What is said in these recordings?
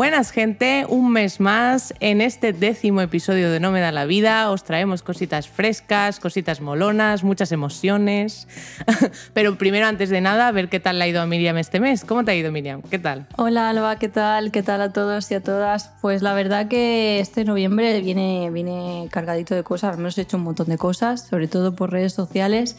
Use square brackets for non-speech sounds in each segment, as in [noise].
Buenas gente, un mes más en este décimo episodio de No me da la vida. Os traemos cositas frescas, cositas molonas, muchas emociones. [laughs] Pero primero, antes de nada, a ver qué tal le ha ido a Miriam este mes. ¿Cómo te ha ido, Miriam? ¿Qué tal? Hola Alba, ¿qué tal? ¿Qué tal a todos y a todas? Pues la verdad que este noviembre viene, viene cargadito de cosas, al menos he hecho un montón de cosas, sobre todo por redes sociales.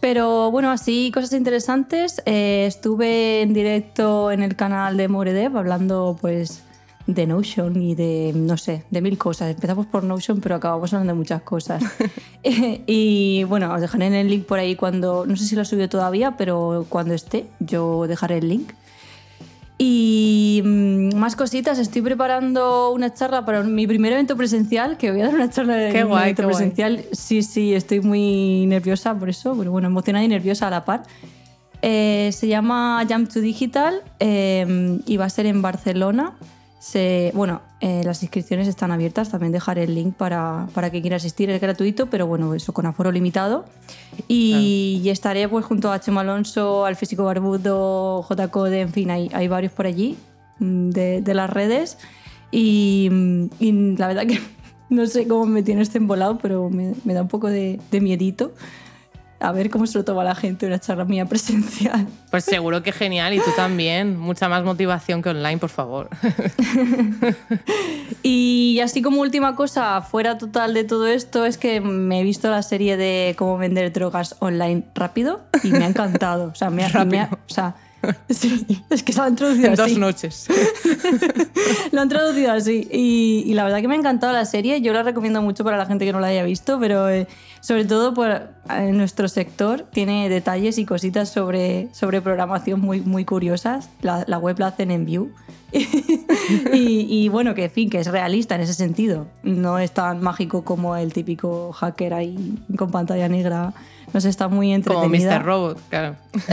Pero bueno, así cosas interesantes. Eh, estuve en directo en el canal de Moredev hablando pues de Notion y de, no sé, de mil cosas. Empezamos por Notion, pero acabamos hablando de muchas cosas. [laughs] [laughs] y bueno, os dejaré en el link por ahí cuando, no sé si lo he subido todavía, pero cuando esté, yo dejaré el link. Y mm, más cositas, estoy preparando una charla para mi primer evento presencial, que voy a dar una charla de guay, evento qué guay. presencial. Sí, sí, estoy muy nerviosa por eso, pero bueno, emocionada y nerviosa a la par. Eh, se llama Jump to Digital eh, y va a ser en Barcelona. Se, bueno, eh, las inscripciones están abiertas, también dejaré el link para, para que quiera asistir, es gratuito, pero bueno, eso con aforo limitado. Y, y estaré pues junto a Chema Alonso, al físico barbudo, J. Code, en fin, hay, hay varios por allí mm, de, de las redes. Y, mm, y la verdad que [laughs] no sé cómo me tiene este embolado, pero me, me da un poco de, de miedito. A ver cómo se lo toma la gente una charla mía presencial. Pues seguro que genial y tú también. Mucha más motivación que online, por favor. [laughs] Y así como última cosa, fuera total de todo esto, es que me he visto la serie de cómo vender drogas online rápido y me ha encantado. O sea, me ha, Rápido. me ha- o sea, [laughs] sí, es que se lo han traducido En dos así. noches. [laughs] Lo han traducido así. Y, y la verdad que me ha encantado la serie. Yo la recomiendo mucho para la gente que no la haya visto, pero eh, sobre todo por, en nuestro sector tiene detalles y cositas sobre, sobre programación muy, muy curiosas. La, la web la hacen en Vue. [laughs] y, y bueno, que en fin, que es realista en ese sentido. No es tan mágico como el típico hacker ahí con pantalla negra. No sé, está muy Como entretenida. Mr. Robot, claro. [laughs]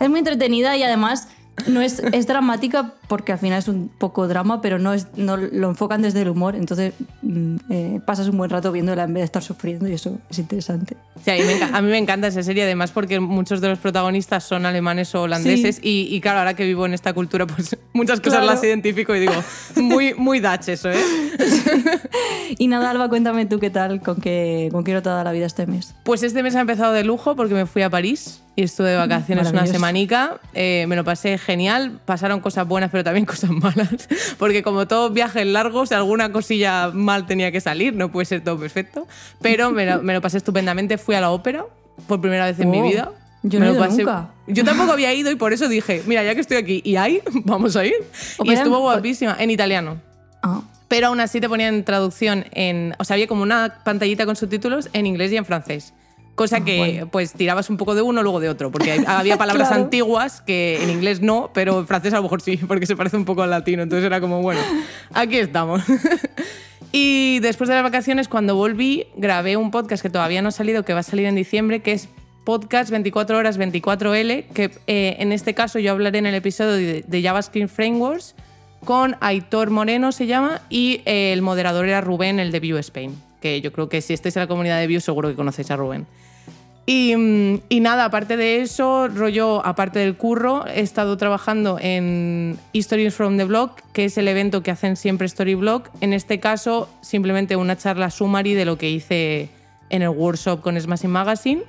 es muy entretenida y además no es, es dramática porque al final es un poco drama, pero no, es, no lo enfocan desde el humor. Entonces mm, eh, pasas un buen rato viéndola en vez de estar sufriendo y eso es interesante. Sí, a, mí me a mí me encanta esa serie, además porque muchos de los protagonistas son alemanes o holandeses y, y claro, ahora que vivo en esta cultura, pues [laughs] muchas cosas Claro. las identifico y digo, muy, muy Dutch eso, ¿eh? [laughs] Y nada, Alba, cuéntame tú qué tal, con qué, con qué dado la vida este mes. Pues este mes ha empezado de lujo porque me fui a París y estuve de vacaciones una semanica. Eh, me lo pasé genial, pasaron cosas buenas pero también cosas malas, [laughs] porque como todos viajes largos, alguna cosilla mal tenía que salir, no puede ser todo perfecto, pero me lo, me lo pasé estupendamente, fui a la ópera por primera vez en mi Oh, vida. yo no Me he lo ido nunca. Yo tampoco había ido y por eso dije, mira, ya que estoy aquí y hay, [laughs] vamos a ir. Y Ópera en- estuvo guapísima, en italiano. Ah, Pero aún así te ponían traducción en. O sea, había como una pantallita con subtítulos en inglés y en francés. Cosa que, bueno. pues, tirabas un poco de uno, luego de otro. Porque había [laughs] palabras Claro. antiguas que en inglés no, pero en francés a lo mejor sí, porque se parece un poco al latino. Entonces era como, bueno, aquí estamos. [laughs] y después de las vacaciones, cuando volví, grabé un podcast que todavía no ha salido, que va a salir en diciembre, que es Podcast 24 horas 24L, que eh, en este caso yo hablaré en el episodio de, de JavaScript Frameworks con Aitor Moreno se llama y eh, el moderador era Rubén, el de Vue Spain, que yo creo que si estáis en la comunidad de Vue seguro que conocéis a Rubén. Y, mm, y nada, aparte de eso, rollo, aparte del curro, he estado trabajando en Histories from the Blog, que es el evento que hacen siempre Storyblog. En este caso, simplemente una charla summary de lo que hice en el workshop con Smashing Magazine.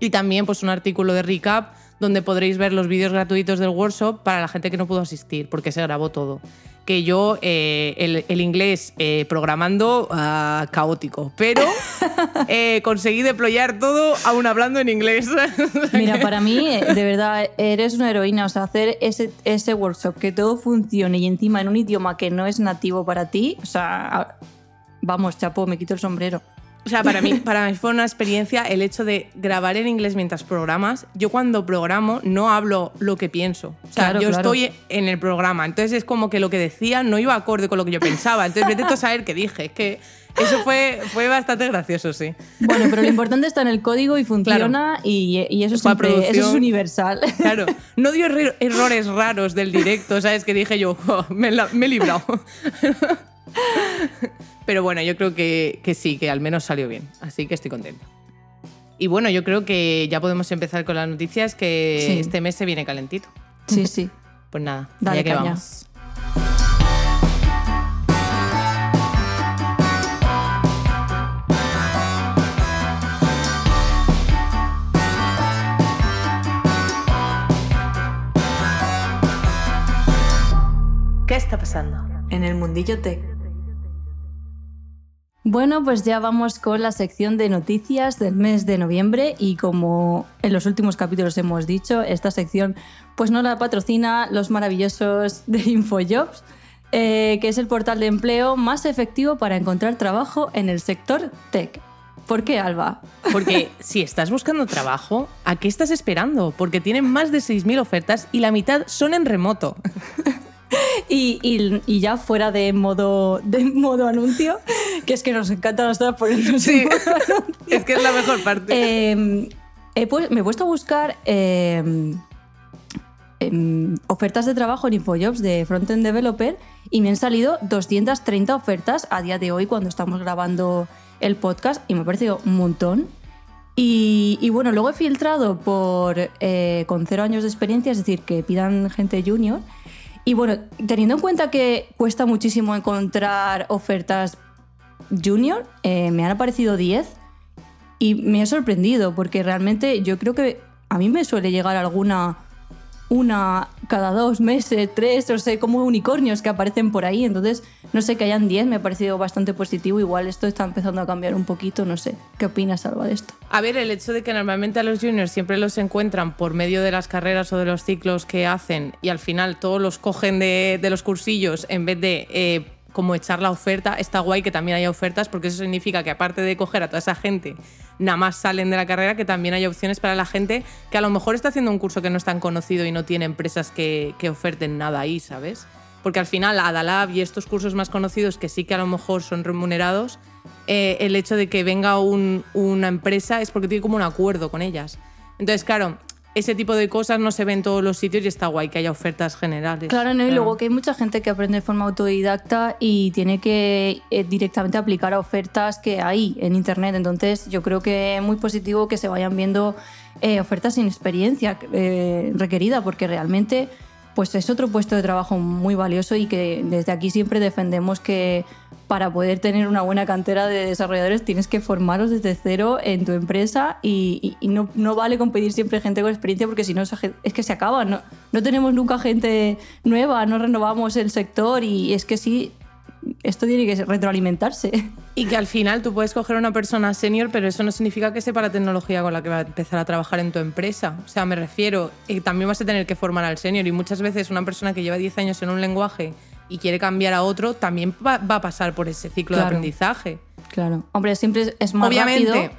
Y también pues, un artículo de recap donde podréis ver los vídeos gratuitos del workshop para la gente que no pudo asistir, porque se grabó todo que yo eh, el, inglés eh, programando ah, caótico, pero [laughs] eh, conseguí deployar todo aún hablando en inglés. [laughs] Mira, para mí, de verdad, eres una heroína. O sea, hacer ese, ese workshop, que todo funcione y encima en un idioma que no es nativo para ti, o sea, vamos, chapo, me quito el sombrero. O sea, para mí, [laughs] para mí fue una experiencia el hecho de grabar en inglés mientras programas. Yo cuando programo no hablo lo que pienso. O sea, yo estoy en el programa. Entonces es como que lo que decía no iba acorde con lo que yo pensaba. Entonces vete a saber qué dije. Es que eso fue, fue bastante gracioso, sí. Bueno, pero lo importante está en el código y funciona y, eso, es universal. [laughs] Claro, no dio errores raros del directo, ¿sabes? Que dije yo, oh, me, me he librado. [laughs] Pero bueno, yo creo que, sí, que al menos salió bien. Así que estoy contenta. Y bueno, yo creo que ya podemos empezar con las noticias, que este mes se viene calentito. Sí, sí. [laughs] Pues nada, Dale ya que vamos. ¿Qué está pasando? En el mundillo tech. Bueno, pues ya vamos con la sección de noticias del mes de noviembre y como en los últimos capítulos hemos dicho, esta sección pues no la patrocina los maravillosos de InfoJobs, eh, que es el portal de empleo más efectivo para encontrar trabajo en el sector tech. ¿Por qué, Alba? Porque si estás buscando trabajo, ¿a qué estás esperando? Porque tienen más de 6.000 ofertas y la mitad son en remoto. [laughs] [laughs] Y, ya fuera de modo, de modo anuncio, que es que nos encanta a nosotros ponernos sí, [laughs] Es que es la mejor parte. Em, me he puesto a buscar em, em, ofertas de trabajo en InfoJobs de Frontend Developer y me han salido 230 ofertas a día de hoy cuando estamos grabando el podcast y me ha parecido un montón. Y, bueno, luego he filtrado por eh, con cero años de experiencia, es decir, que pidan gente junior. Y bueno, teniendo en cuenta que cuesta muchísimo encontrar ofertas junior, eh, me han aparecido 10 y me ha sorprendido porque realmente yo creo que a mí me suele llegar alguna una cada dos meses, tres, o sé, como unicornios que aparecen por ahí. Entonces, no sé, que hayan diez me ha parecido bastante positivo. Igual esto está empezando a cambiar un poquito, no sé. ¿Qué opinas, Alba, de esto? A ver, el hecho de que normalmente a los juniors siempre los encuentran por medio de las carreras o de los ciclos que hacen y al final todos los cogen de, los cursillos en vez de... Eh, como echar la oferta, está guay que también haya ofertas porque eso significa que aparte de coger a toda esa gente, nada más salen de la carrera, que también hay opciones para la gente que a lo mejor está haciendo un curso que no es tan conocido y no tiene empresas que, oferten nada ahí, ¿sabes? Porque al final Adalab y estos cursos más conocidos que sí que a lo mejor son remunerados, eh, el hecho de que venga una empresa es porque tiene como un acuerdo con ellas. Entonces, claro, ese tipo de cosas no se ven en todos los sitios y está guay que haya ofertas generales. Claro, ¿no? y luego que hay mucha gente que aprende de forma autodidacta y tiene que eh, directamente aplicar a ofertas que hay en Internet. Entonces yo creo que es muy positivo que se vayan viendo eh, ofertas sin experiencia eh, requerida, porque realmente pues es otro puesto de trabajo muy valioso y que desde aquí siempre defendemos que para poder tener una buena cantera de desarrolladores tienes que formaros desde cero en tu empresa y, no, no, vale competir siempre gente con experiencia porque si no es que se acaba, no, no tenemos nunca gente nueva, no renovamos el sector y es que sí, esto tiene que retroalimentarse. Y que al final tú puedes coger a una persona senior, pero eso no significa que sepa la tecnología con la que va a empezar a trabajar en tu empresa. O sea, me refiero, y también vas a tener que formar al senior y muchas veces una persona que lleva 10 años en un lenguaje y quiere cambiar a otro, también va, a pasar por ese ciclo de aprendizaje. Claro. Hombre, siempre es más Obviamente,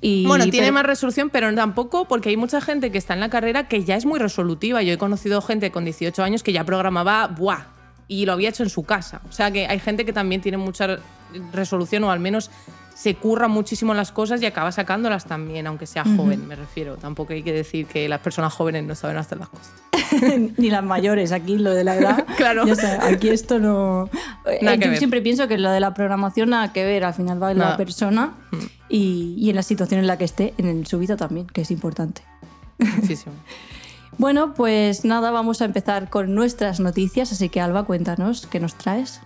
Y, bueno, tiene más resolución, pero tampoco porque hay mucha gente que está en la carrera que ya es muy resolutiva. Yo he conocido gente con 18 años que ya programaba, ¡buah! Y lo había hecho en su casa. O sea que hay gente que también tiene mucha resolución o al menos se curra muchísimo las cosas y acaba sacándolas también, aunque sea joven, me refiero. Tampoco hay que decir que las personas jóvenes no saben hacer las cosas. [laughs] Ni las mayores, aquí lo de la edad. [laughs] claro. aquí esto no. Eh, yo siempre pienso que lo de la programación nada que ver, al final va en la persona mm. y, y, en la situación en la que esté, en su vida también, que es importante. Muchísimo. [laughs] Bueno, pues nada, vamos a empezar con nuestras noticias, así que Alba, cuéntanos, ¿qué nos traes?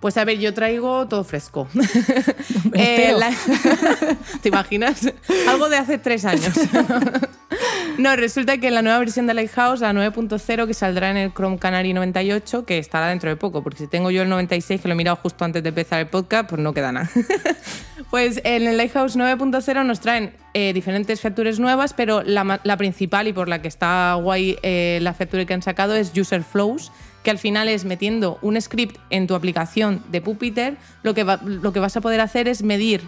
Pues a ver, yo traigo todo fresco. [laughs] eh, [laughs] ¿Te imaginas? Algo de hace tres años. [laughs] No, resulta que en la nueva versión de Lighthouse, la 9.0, que saldrá en el Chrome Canary 98, que estará dentro de poco, porque si tengo yo el 96, que lo he mirado justo antes de empezar el podcast, pues no queda nada. pues en el Lighthouse 9.0 nos traen eh, diferentes features nuevas, pero la, la, principal y por la que está guay eh, la feature que han sacado es User Flows, que al final es metiendo un script en tu aplicación de Puppeteer, lo que, lo que vas a poder hacer es medir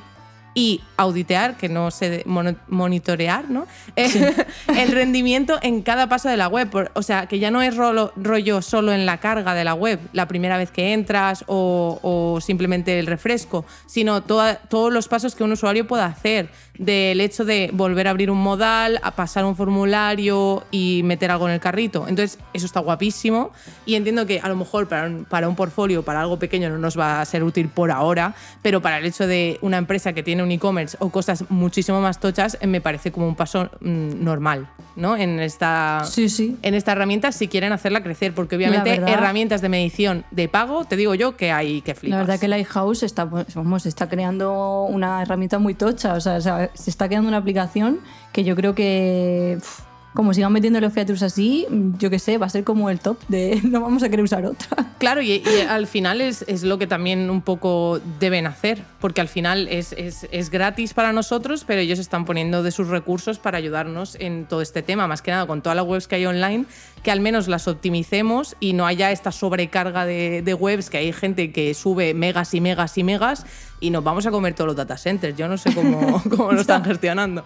y auditear, que no sé, monitorear, ¿no? [laughs] el rendimiento en cada paso de la web. O sea, que ya no es rollo solo en la carga de la web, la primera vez que entras o, simplemente el refresco, sino todos los pasos que un usuario pueda hacer del hecho de volver a abrir un modal, a pasar un formulario y meter algo en el carrito. Entonces, eso está guapísimo y entiendo que a lo mejor para un, para un portfolio, para algo pequeño no nos va a ser útil por ahora, pero para el hecho de una empresa que tiene un e-commerce o cosas muchísimo más tochas, eh, me parece como un paso mm, normal, ¿no? En esta, sí, sí. en esta herramienta si quieren hacerla crecer, porque obviamente herramientas de medición de pago, te digo yo que hay que flipas. La verdad que Lighthouse está, vamos, está creando una herramienta muy tocha, o sea, se está creando una aplicación que yo creo que como sigan metiendo los features así, yo qué sé, va a ser como el top de [laughs] no vamos a querer usar otra. Claro, y, al final es, es, lo que también un poco deben hacer, porque al final es, es, es, gratis para nosotros, pero ellos están poniendo de sus recursos para ayudarnos en todo este tema, más que nada con todas las webs que hay online, que al menos las optimicemos y no haya esta sobrecarga de webs, que hay gente que sube megas y megas y megas y nos vamos a comer todos los data centers. Yo no sé cómo, [laughs] [laughs] cómo lo están gestionando.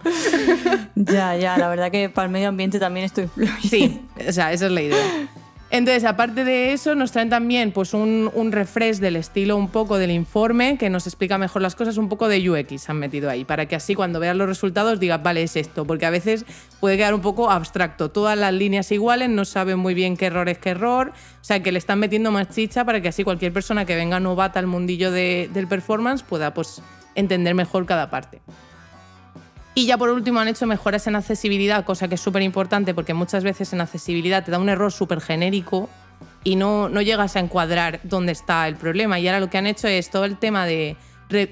Ya, ya, la verdad que para el medio ambiente también estoy Sí, o sea, esa es la idea. Entonces, aparte de eso, nos traen también pues, un, un, refresh del estilo un poco del informe que nos explica mejor las cosas, un poco de UX han metido ahí, para que así cuando veas los resultados digas, vale, es esto, porque a veces puede quedar un poco abstracto. Todas las líneas iguales, no saben muy bien qué error es qué error, o sea, que le están metiendo más chicha para que así cualquier persona que venga novata al mundillo del performance pueda pues, entender mejor cada parte. Y ya por último han hecho mejoras en accesibilidad, cosa que es súper importante porque muchas veces en accesibilidad te da un error súper genérico y no, no llegas a encuadrar dónde está el problema. Y ahora lo que han hecho es todo el tema de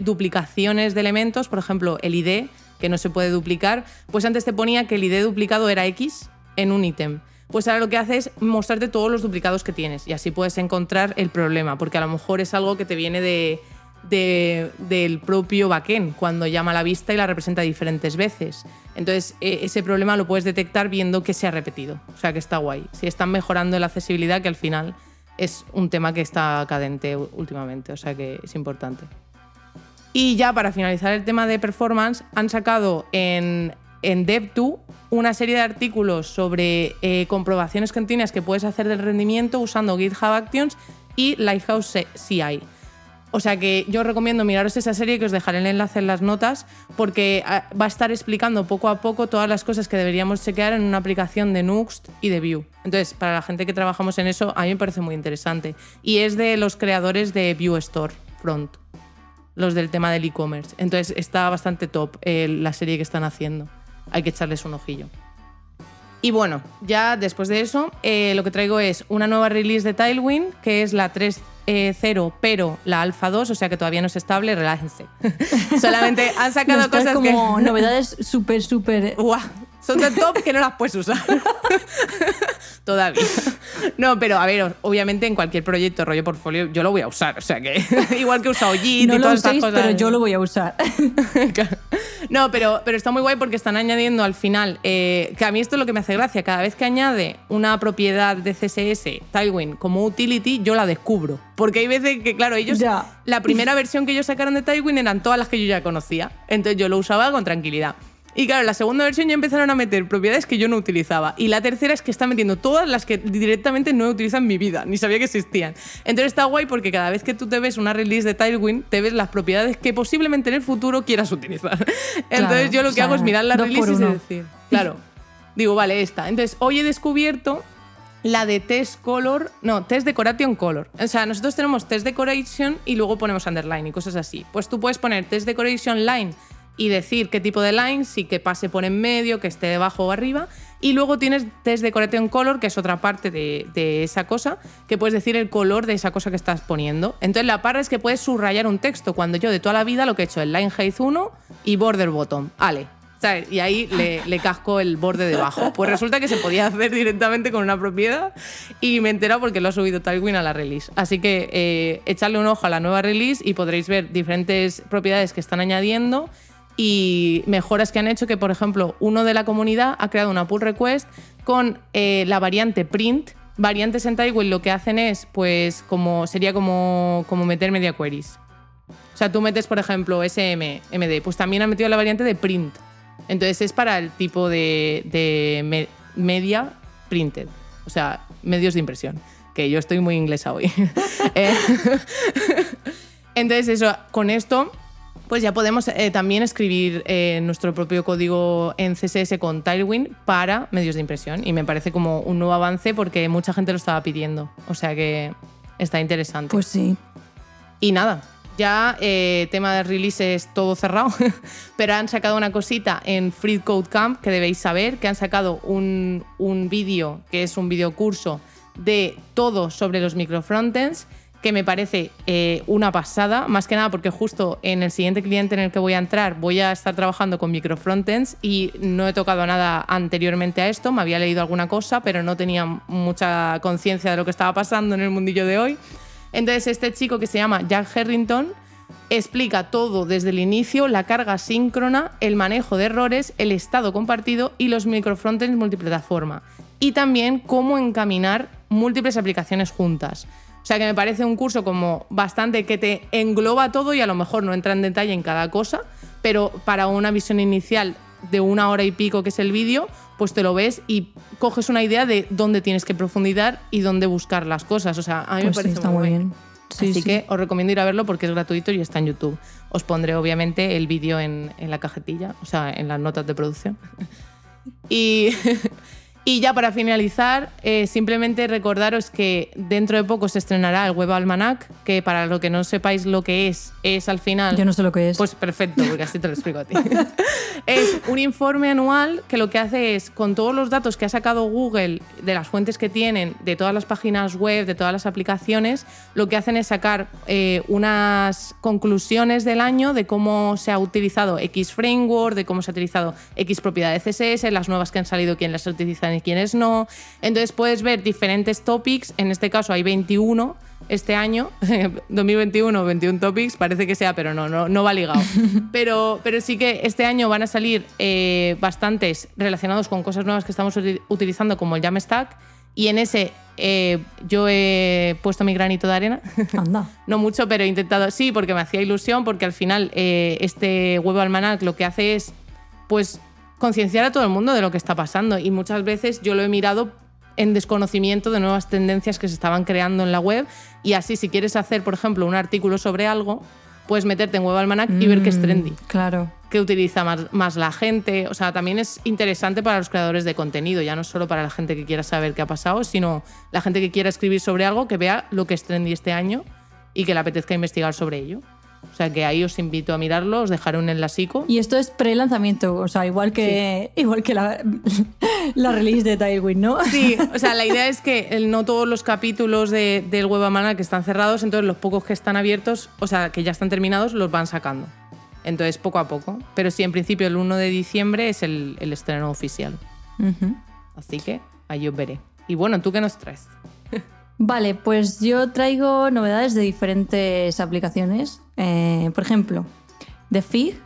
duplicaciones de elementos, por ejemplo, el ID, que no se puede duplicar, pues antes te ponía que el ID duplicado era X en un ítem. Pues ahora lo que hace es mostrarte todos los duplicados que tienes y así puedes encontrar el problema, porque a lo mejor es algo que te viene de, del propio backend cuando llama a la vista y la representa diferentes veces. Entonces, e, ese problema lo puedes detectar viendo que se ha repetido. O sea, que está guay. Si están mejorando la accesibilidad, que al final es un tema que está cadente últimamente. O sea, que es importante. Y ya para finalizar el tema de performance, han sacado en, en Dev2 una serie de artículos sobre eh, comprobaciones continuas que puedes hacer del rendimiento usando GitHub Actions y Lighthouse CI. O sea que yo recomiendo miraros esa serie que os dejaré el enlace en las notas porque ah, va a estar explicando poco a poco todas las cosas que deberíamos chequear en una aplicación de Nuxt y de Vue. Entonces, para la gente que trabajamos en eso, a mí me parece muy interesante. Y es de los creadores de Vue Store Front, los del tema del e-commerce. Entonces, está bastante top la serie que están haciendo. Hay que echarles un ojillo. Y bueno, ya después de eso, eh, lo que traigo es una nueva release de Tailwind, que es la 3.0, eh, pero la Alpha 2, o sea que todavía no es estable, relájense. [laughs] Solamente han sacado cosas como novedades súper, súper... [laughs] Son tan top que no las puedes usar. [laughs] Todavía. No, pero a ver, obviamente en cualquier proyecto, rollo portfolio, yo lo voy a usar. O sea que, [laughs] igual que he usado JIT y todas estas cosas. Pero yo lo voy a usar. [laughs] No, pero, pero está muy guay porque están añadiendo al final, eh, que a mí esto es lo que me hace gracia, cada vez que añade una propiedad de CSS, Tailwind, como utility, yo la descubro. Porque hay veces que, claro, ellos, la primera versión que ellos sacaron de Tailwind eran todas las que yo ya conocía. Entonces yo lo usaba con tranquilidad. Y claro, la segunda versión ya empezaron a meter propiedades que yo no utilizaba. Y la tercera es que está metiendo todas las que directamente no he utilizado en mi vida, ni sabía que existían. Entonces está guay porque cada vez que tú te ves una release de Tailwind, te ves las propiedades que posiblemente en el futuro quieras utilizar. [laughs] Entonces yo lo que hago es mirar la release y decir, claro, digo, vale, esta. Entonces hoy he descubierto la de test color, no, test decoration color. O sea, nosotros tenemos test decoration y luego ponemos underline y cosas así. Pues tú puedes poner test decoration line y decir qué tipo de line, si que pase por en medio, que esté debajo o arriba. Y luego tienes test decoration color, que es otra parte de, esa cosa, que puedes decir el color de esa cosa que estás poniendo. Entonces la parra es que puedes subrayar un texto, cuando yo de toda la vida lo que he hecho es line height 1 y border bottom. Ale. Y ahí le, casco el borde debajo. Pues resulta que se podía hacer directamente con una propiedad y me he enterado porque lo ha subido Tailwind a la release. Así que eh, echarle un ojo a la nueva release y podréis ver diferentes propiedades que están añadiendo y mejoras que han hecho que, por ejemplo, uno de la comunidad ha creado una pull request con eh, la variante print. Variantes en Tailwind lo que hacen es, pues, como sería como, como meter media queries. O sea, tú metes, por ejemplo, SM, MD, pues también han metido la variante de print. Entonces es para el tipo de, de me- media printed, o sea, medios de impresión, que yo estoy muy inglesa hoy. [laughs] Eh, [laughs] Entonces eso, con esto pues ya podemos eh, también escribir eh, nuestro propio código en CSS con Tailwind para medios de impresión y me parece como un nuevo avance porque mucha gente lo estaba pidiendo, o sea que está interesante. Pues sí. Y nada, ya eh, tema de releases todo cerrado, [laughs] pero han sacado una cosita en Free Code Camp que debéis saber, que han sacado un, un vídeo, que es un video curso de todo sobre los microfrontends, que me parece eh, una pasada, más que nada porque justo en el siguiente cliente en el que voy a entrar voy a estar trabajando con microfrontends y no he tocado nada anteriormente a esto, me había leído alguna cosa, pero no tenía mucha conciencia de lo que estaba pasando en el mundillo de hoy. Entonces este chico que se llama Jack Harrington explica todo desde el inicio, la carga síncrona, el manejo de errores, el estado compartido y los microfrontends multiplataforma. Y también cómo encaminar múltiples aplicaciones juntas. O sea que me parece un curso como bastante que te engloba todo y a lo mejor no entra en detalle en cada cosa, pero para una visión inicial de una hora y pico que es el vídeo, pues te lo ves y coges una idea de dónde tienes que profundizar y dónde buscar las cosas. O sea, a mí me Pues sí, parece está muy bien. Sí, Así sí. que os recomiendo ir a verlo porque es gratuito y está en YouTube. Os pondré obviamente el vídeo en, en la cajetilla, o sea, en las notas de producción. [laughs] Y, [laughs] y ya para finalizar, eh, simplemente recordaros que dentro de poco se estrenará el Web Almanac, que para lo que no sepáis lo que es, es al final... Yo no sé lo que es. Pues perfecto, porque así te lo explico a ti. [laughs] es un informe anual que lo que hace es, con todos los datos que ha sacado Google, de las fuentes que tienen, de todas las páginas web, de todas las aplicaciones, lo que hacen es sacar eh, unas conclusiones del año de cómo se ha utilizado X framework, de cómo se ha utilizado X propiedad de CSS, las nuevas que han salido, quién las utilizan y quiénes no. Entonces puedes ver diferentes topics, en este caso hay 21 este año, [laughs] 2021, 21 topics, parece que sea, pero no, no, no va ligado. [laughs] Pero, pero sí que este año van a salir eh, bastantes relacionados con cosas nuevas que estamos uti- utilizando, como el Jamstack, y en ese eh, yo he puesto mi granito de arena. [laughs] Anda. No mucho, pero he intentado, sí, porque me hacía ilusión, porque al final eh, este web almanac lo que hace es, pues, concienciar a todo el mundo de lo que está pasando. Y muchas veces yo lo he mirado en desconocimiento de nuevas tendencias que se estaban creando en la web. Y así, si quieres hacer, por ejemplo, un artículo sobre algo, puedes meterte en Web Almanac y ver qué es Mm, trendy, Claro. qué utiliza más, más la gente. O sea, también es interesante para los creadores de contenido, ya no solo para la gente que quiera saber qué ha pasado, sino la gente que quiera escribir sobre algo, que vea lo que es trendy este año y que le apetezca investigar sobre ello. O sea, que ahí os invito a mirarlo, os dejaré un enlacico. Y esto es pre-lanzamiento, o sea, igual que, igual que la, [laughs] la release de Tailwind, ¿no? Sí, [laughs] o sea, la idea es que el- no todos los capítulos de- del Web Almanac están cerrados, entonces los pocos que están abiertos, o sea, que ya están terminados, los van sacando. Entonces, poco a poco. Pero sí, en principio, el 1 de diciembre es el, el estreno oficial. Así que ahí os veré. Y bueno, ¿tú qué nos traes? Vale, pues yo traigo novedades de diferentes aplicaciones. Eh, por ejemplo, de Fig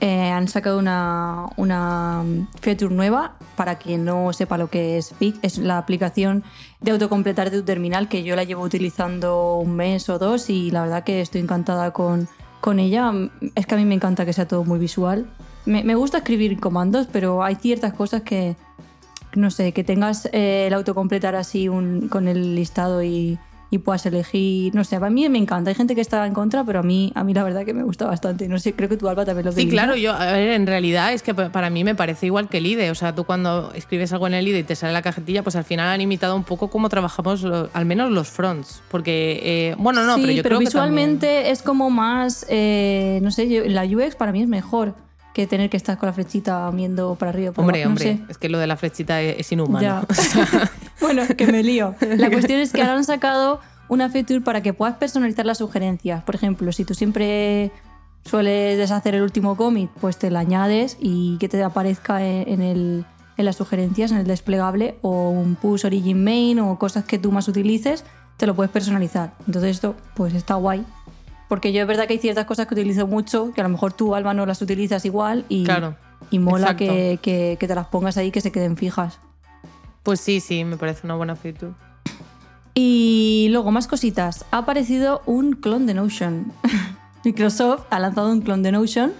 eh, han sacado una, una feature nueva. Para quien no sepa lo que es Fig, es la aplicación de autocompletar de tu terminal que yo la llevo utilizando un mes o dos y la verdad que estoy encantada con, con ella. Es que a mí me encanta que sea todo muy visual. Me, me gusta escribir comandos, pero hay ciertas cosas que, no sé, que tengas eh, el autocompletar así un- con el listado y, y puedas elegir, no sé, a mí me encanta. Hay gente que está en contra, pero a mí, a mí la verdad que me gusta bastante. No sé, creo que tú, Alba, también lo Sí, claro, yo, a ver, en realidad es que pa- para mí me parece igual que el IDE. O sea, tú cuando escribes algo en el IDE y te sale la cajetilla, pues al final han imitado un poco cómo trabajamos, lo- al menos los fronts. Porque, eh, bueno, no, sí, pero yo creo que visualmente también- es como más, eh, no sé, yo- la UX para mí es mejor que tener que estar con la flechita viendo para arriba. Para Hombre, abajo, no hombre, sé. es que lo de la flechita es, es inhumano. [laughs] [laughs] Bueno, que me lío. La [laughs] cuestión es que ahora han sacado una feature para que puedas personalizar las sugerencias. Por ejemplo, si tú siempre sueles deshacer el último commit, pues te lo añades y que te aparezca en, el, en las sugerencias, en el desplegable, o un push origin main o cosas que tú más utilices, te lo puedes personalizar. Entonces esto pues está guay. Porque yo es verdad que hay ciertas cosas que utilizo mucho, que a lo mejor tú, Alba, no las utilizas igual y, Claro. y mola que, que- que te las pongas ahí que se queden fijas. Pues sí, sí, me parece una buena actitud. Y luego, más cositas. Ha aparecido un clon de Notion. [laughs] Microsoft ha lanzado un clon de Notion.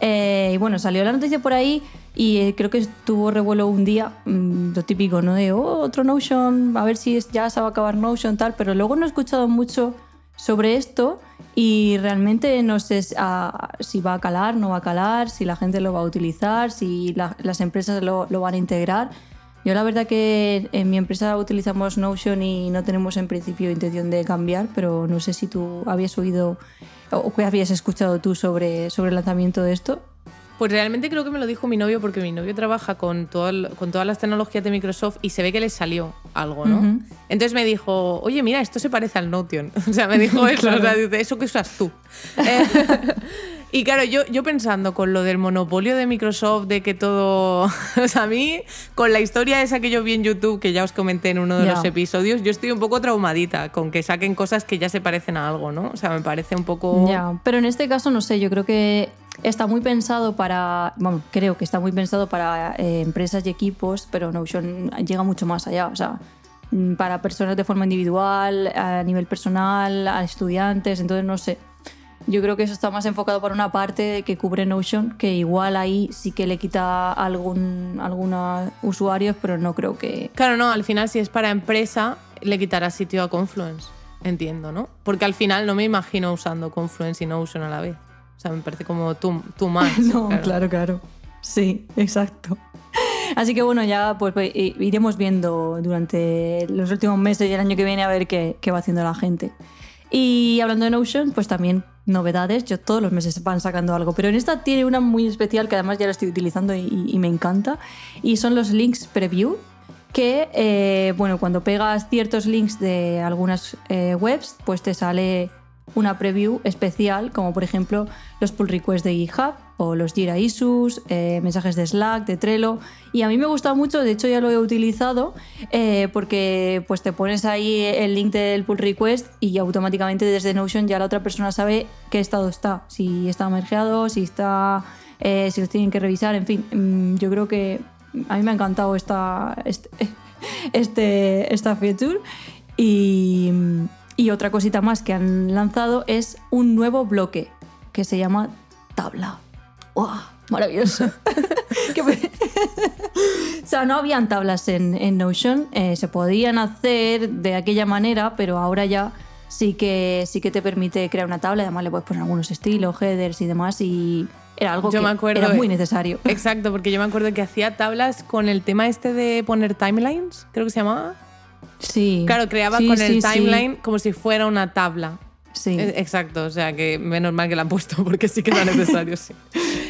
eh, y bueno, salió la noticia por ahí y eh, creo que estuvo revuelo un día, mm, lo típico, ¿no? De oh, otro Notion, a ver si es- ya se va a acabar Notion, tal. Pero luego no he escuchado mucho sobre esto y realmente no sé si- ah, si va a calar, no va a calar, si la gente lo va a utilizar, si la- las empresas lo, lo van a integrar. Yo la verdad que en mi empresa utilizamos Notion y no tenemos en principio intención de cambiar, pero no sé si tú habías oído o qué habías escuchado tú sobre, sobre el lanzamiento de esto. Pues realmente creo que me lo dijo mi novio porque mi novio trabaja con, todo el- con todas las tecnologías de Microsoft y se ve que le salió algo, ¿no? Entonces me dijo, oye, mira, esto se parece al Notion. [laughs] O sea, me dijo [laughs] eso, o sea, dice, eso que usas tú. [laughs] Eh, y claro, yo, yo pensando con lo del monopolio de Microsoft, de que todo... [laughs] O sea, a mí, con la historia esa que yo vi en YouTube, que ya os comenté en uno de Ya. los episodios, yo estoy un poco traumadita con que saquen cosas que ya se parecen a algo, ¿no? O sea, me parece un poco... Ya, pero en este caso no sé, yo creo que está muy pensado para, bueno, creo que está muy pensado para eh, empresas y equipos, pero Notion llega mucho más allá, o sea, mm, para personas de forma individual, a nivel personal, a estudiantes, entonces no sé. Yo creo que eso está más enfocado para una parte que cubre Notion, que igual ahí sí que le quita algún, algunos usuarios, pero no creo que... Claro, no, al final si es para empresa, le quitará sitio a Confluence. Entiendo, ¿no? Porque al final no me imagino usando Confluence y Notion a la vez. O sea, me parece como too, too much. [laughs] No, claro, claro. Sí, exacto. Así que bueno, ya pues pues, iremos viendo durante los últimos meses y el año que viene a ver qué, qué va haciendo la gente. Y hablando de Notion, pues también novedades. Yo todos los meses van sacando algo, pero en esta tiene una muy especial que además ya la estoy utilizando y, me encanta. Y son los links preview, que eh, bueno, cuando pegas ciertos links de algunas eh, webs, pues te sale una preview especial, como por ejemplo los pull requests de GitHub o los Jira Issues, eh, mensajes de Slack, de Trello. Y a mí me gusta mucho, de hecho ya lo he utilizado, eh, porque pues te pones ahí el link del pull request y automáticamente desde Notion ya la otra persona sabe qué estado está, si está mergeado, si está, eh, si los tienen que revisar, en fin. mm, Yo creo que a mí me ha encantado esta, este, [laughs] este, esta feature. Y, y otra cosita más que han lanzado es un nuevo bloque que se llama tabla. ¡Wow! Maravilloso. [laughs] [laughs] O sea, no habían tablas en, en Notion, eh, se podían hacer de aquella manera, pero ahora ya sí que, sí que te permite crear una tabla, además le puedes poner algunos estilos, headers y demás, y era algo Yo que me acuerdo era muy necesario. Exacto, porque yo me acuerdo que hacía tablas con el tema este de poner timelines, creo que se llamaba. Sí. Claro, creaba Sí, con sí, el sí. timeline como si fuera una tabla. Sí. Eh, Exacto, o sea que menos mal que la han puesto [laughs] porque sí que era necesario, sí.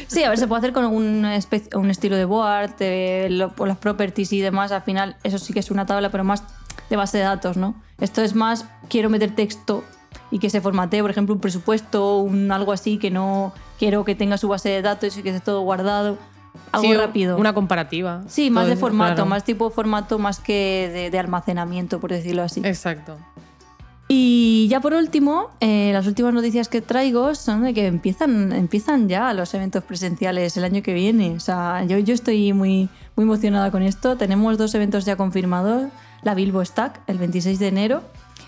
Sí, a ver, se puede hacer con un, espe- un estilo de board, de lo- las properties y demás. Al final, eso sí que es una tabla, pero más de base de datos, ¿no? Esto es más, quiero meter texto y que se formatee, por ejemplo, un presupuesto, un algo así, que no quiero que tenga su base de datos y que esté todo guardado. Algo Sí, rápido. Una comparativa. Sí, más de formato, claro. más tipo formato, más que de, de almacenamiento, por decirlo así. Exacto. Y ya por último, eh, las últimas noticias que traigo son de que empiezan, empiezan ya los eventos presenciales el año que viene. O sea, yo, yo estoy muy, muy emocionada con esto. Tenemos dos eventos ya confirmados, la Bilbo Stack el 26 de enero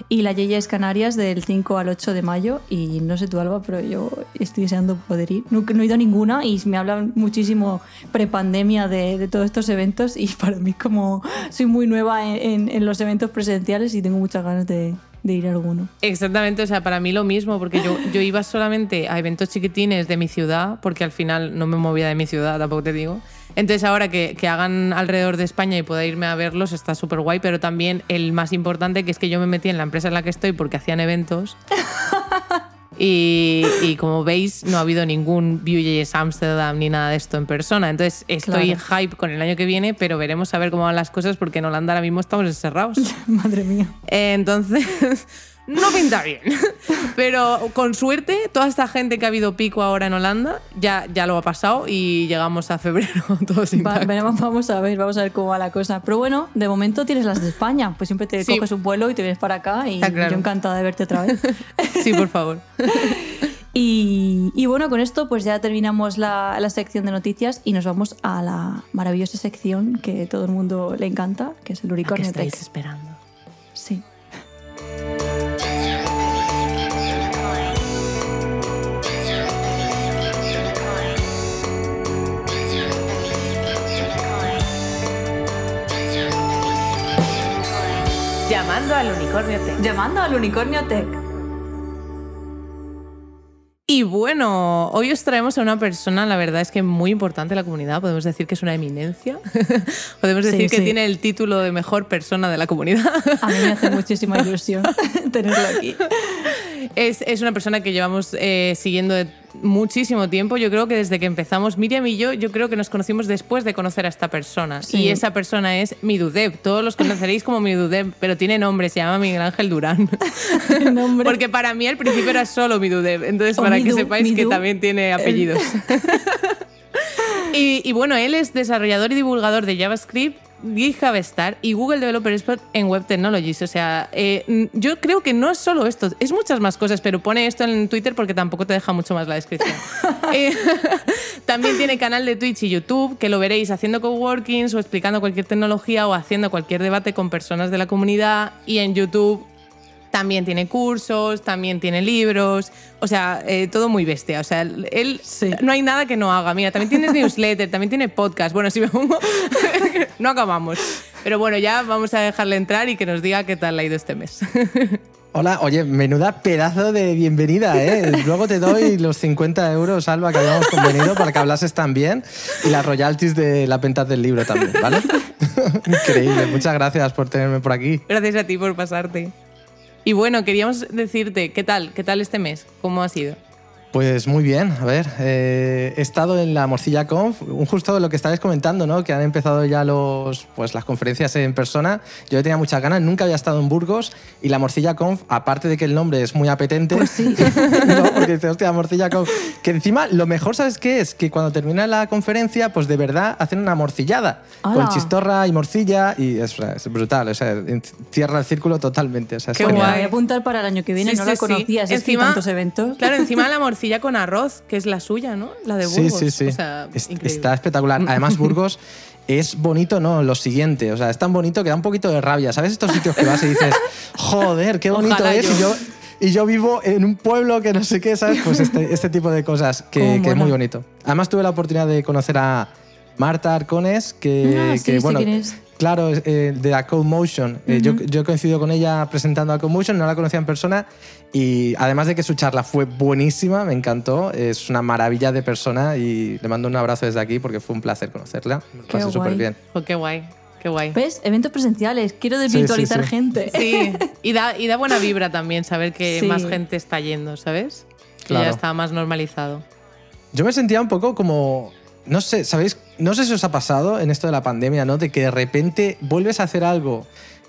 y la Yeyes Canarias del 5 al 8 de mayo. Y no sé tú, Alba, pero yo estoy deseando poder ir. No, no he ido a ninguna y me hablan muchísimo prepandemia de, de todos estos eventos y [laughs] para mí como soy muy nueva en, en- en los eventos presenciales y tengo muchas ganas de, de ir a alguno. Exactamente, o sea, para mí lo mismo, porque yo, yo [laughs] iba solamente a eventos chiquitines de mi ciudad, porque al final no me movía de mi ciudad, tampoco te digo. Entonces ahora que, que hagan alrededor de España y pueda irme a verlos está súper guay, pero también el más importante que es que yo me metí en la empresa en la que estoy porque hacían eventos. [laughs] Y, y como veis, no ha habido ningún Vue.js Amsterdam ni nada de esto en persona. Entonces estoy Claro. hype con el año que viene, pero veremos a ver cómo van las cosas porque en Holanda ahora mismo estamos encerrados. [laughs] Madre mía. Eh, Entonces, no pinta bien. [laughs] Pero con suerte, toda esta gente que ha habido pico ahora en Holanda ya, ya lo ha pasado y llegamos a febrero [laughs] todos Va- veremos, vamos a ver, vamos a ver cómo va la cosa. Pero bueno, de momento tienes las de España. Pues siempre te Sí. coges un vuelo y te vienes para acá y claro. yo encantada de verte otra vez. [laughs] Sí, por favor. Y, y bueno, con esto pues ya terminamos la, la sección de noticias y nos vamos a la maravillosa sección que todo el mundo le encanta, que es el ¿A qué Unicornio estáis Tech. esperando? Sí. Llamando al unicornio Tech. Llamando al Unicornio Tech. Y bueno, hoy os traemos a una persona, la verdad es que muy importante en la comunidad. Podemos decir que es una eminencia. [laughs] Podemos Sí, decir que sí. tiene el título de mejor persona de la comunidad. A mí me hace [laughs] muchísima ilusión [laughs] tenerlo aquí. Es, es una persona que llevamos eh, siguiendo de muchísimo tiempo. Yo creo que desde que empezamos, Miriam y yo, yo creo que nos conocimos después de conocer a esta persona. Sí. Y esa persona es Midudev. Todos los conoceréis como Midudev, pero tiene nombre, se llama Miguel Ángel Durán. [laughs] Nombre. Porque para mí al principio era solo Midudev. Entonces, O para que Midu, sepáis que también tiene apellidos. [laughs] [laughs] Y, y bueno, él es desarrollador y divulgador de JavaScript, GitHub Star y Google Developer Expert en Web Technologies. O sea, eh, yo creo que no es solo esto, es muchas más cosas, pero pone esto en Twitter porque tampoco te deja mucho más la descripción. [laughs] Eh, [laughs] también tiene canal de Twitch y YouTube, que lo veréis haciendo coworkings o explicando cualquier tecnología o haciendo cualquier debate con personas de la comunidad. Y en YouTube también tiene cursos, también tiene libros, o sea, eh, todo muy bestia. O sea, él Sí. no hay nada que no haga. Mira, también tiene newsletter, también tiene podcast. Bueno, si me pongo, [laughs] no acabamos. Pero bueno, ya vamos a dejarle entrar y que nos diga qué tal le ha ido este mes. [laughs] Hola, oye, menuda pedazo de bienvenida, ¿eh? Luego te doy los 50 euros, Alba, que habíamos convenido para que hablases también y las royalties de la venta del libro también, ¿vale? [laughs] Increíble, muchas gracias por tenerme por aquí. Gracias a ti por pasarte. Y bueno, queríamos decirte, ¿qué tal? ¿Qué tal este mes? ¿Cómo ha sido? Pues muy bien, a ver, eh, he estado en la Morcilla Conf, un justo lo que estabais comentando, ¿no? Que han empezado ya los, pues, las conferencias en persona. Yo tenía muchas ganas, nunca había estado en Burgos y la Morcilla Conf, aparte de que el nombre es muy apetente, Pues sí. [laughs] ¿no? porque dice, hostia, Morcilla Conf, que encima lo mejor, ¿sabes qué es? Que cuando termina la conferencia, pues de verdad hacen una morcillada ¡Hala! con chistorra y morcilla y es, es brutal, o sea, cierra el círculo totalmente. O sea, Qué guay. voy a apuntar para el año que viene, Sí, no sí, la conocías, es que hay tantos eventos. Claro, encima la morcilla [laughs] con arroz, que es la suya, ¿no? La de Sí, Burgos. sí, sí. O sea, Es- está espectacular. Además, Burgos [laughs] es bonito, ¿no? Lo siguiente. O sea, es tan bonito que da un poquito de rabia. ¿Sabes estos sitios que vas y dices, [laughs] joder, qué bonito Ojalá es? yo. Y yo, y yo vivo en un pueblo que no sé qué, ¿sabes? Pues este, este tipo de cosas que, es muy bonito. Además, tuve la oportunidad de conocer a Marta Arcones, que, Ah, sí, que, sí, bueno. Claro, eh, de la Motion. yo, yo he coincidido con ella presentando a Motion, no la conocía en persona y además de que su charla fue buenísima, me encantó, es una maravilla de persona y le mando un abrazo desde aquí porque fue un placer conocerla. Me Qué pasé súper bien. Oh, qué guay, qué guay. ¿Ves? Eventos presenciales, quiero sí, desvirtualizar sí. gente. Sí, [laughs] y da, y da buena vibra también saber que Sí. más gente está yendo, ¿sabes? Que Claro. ya está más normalizado. Yo me sentía un poco como, no sé, ¿sabéis? No sé si os ha pasado en esto de la pandemia, ¿no? De que de repente vuelves a hacer algo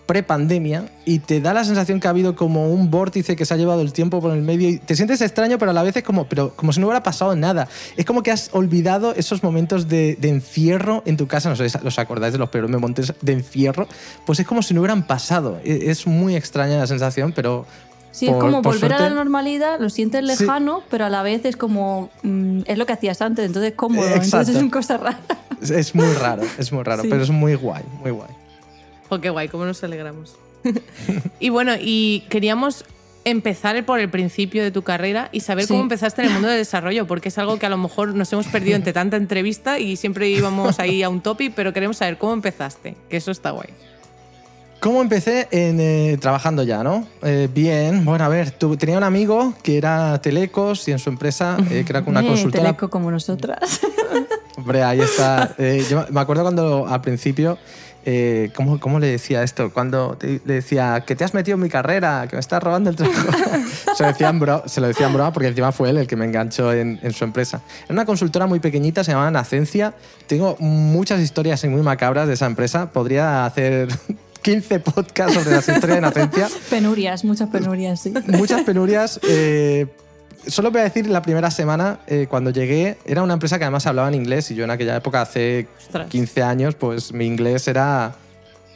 pre-pandemia y te da la sensación que ha habido como un vórtice que se ha llevado el tiempo por el medio y te sientes extraño, pero a la vez es como, pero como si no hubiera pasado nada. Es como que has olvidado esos momentos de, encierro en tu casa, no sé os acordáis de los peores momentos de encierro, pues es como si no hubieran pasado. E- Es muy extraña la sensación, pero... Sí, es por- como por volver a suerte- la normalidad, lo sientes Sí. lejano, pero a la vez es como. mm, es lo que hacías antes, entonces es cómodo. Exacto. Entonces son cosas raras. Es, es muy raro, es muy raro, Sí. pero es muy guay, muy guay. Oh, qué guay, cómo nos alegramos. [laughs] y bueno, y queríamos empezar por el principio de tu carrera y saber Sí. cómo empezaste en el mundo del desarrollo, porque es algo que a lo mejor nos hemos perdido entre tanta entrevista y siempre íbamos ahí a un topic, pero queremos saber cómo empezaste, que eso está guay. ¿Cómo empecé en, eh, trabajando ya, no? Eh, bien, bueno, a ver, tu- tenía un amigo que era Telecos y en su empresa, eh, que era una [laughs] Eh, consultora. Teleco como nosotras. [laughs] Hombre, ahí está. Yo me acuerdo cuando al principio, ¿cómo, ¿cómo le decía esto? Cuando te- le decía que te has metido en mi carrera, que me estás robando el trabajo. [laughs] se, lo decía en bro- se lo broma porque encima fue él el que me enganchó en, en su empresa. Era una consultora muy pequeñita, se llamaba Nacencia. Tengo muchas historias muy macabras de esa empresa. Podría hacer 15 podcasts sobre las historias de inocencia. [laughs] Penurias, muchas penurias, sí. Muchas [laughs] penurias. eh, solo voy a decir la primera semana, eh, cuando llegué, era una empresa que además hablaba en inglés y yo en aquella época, hace Ostras. 15 años, pues mi inglés era,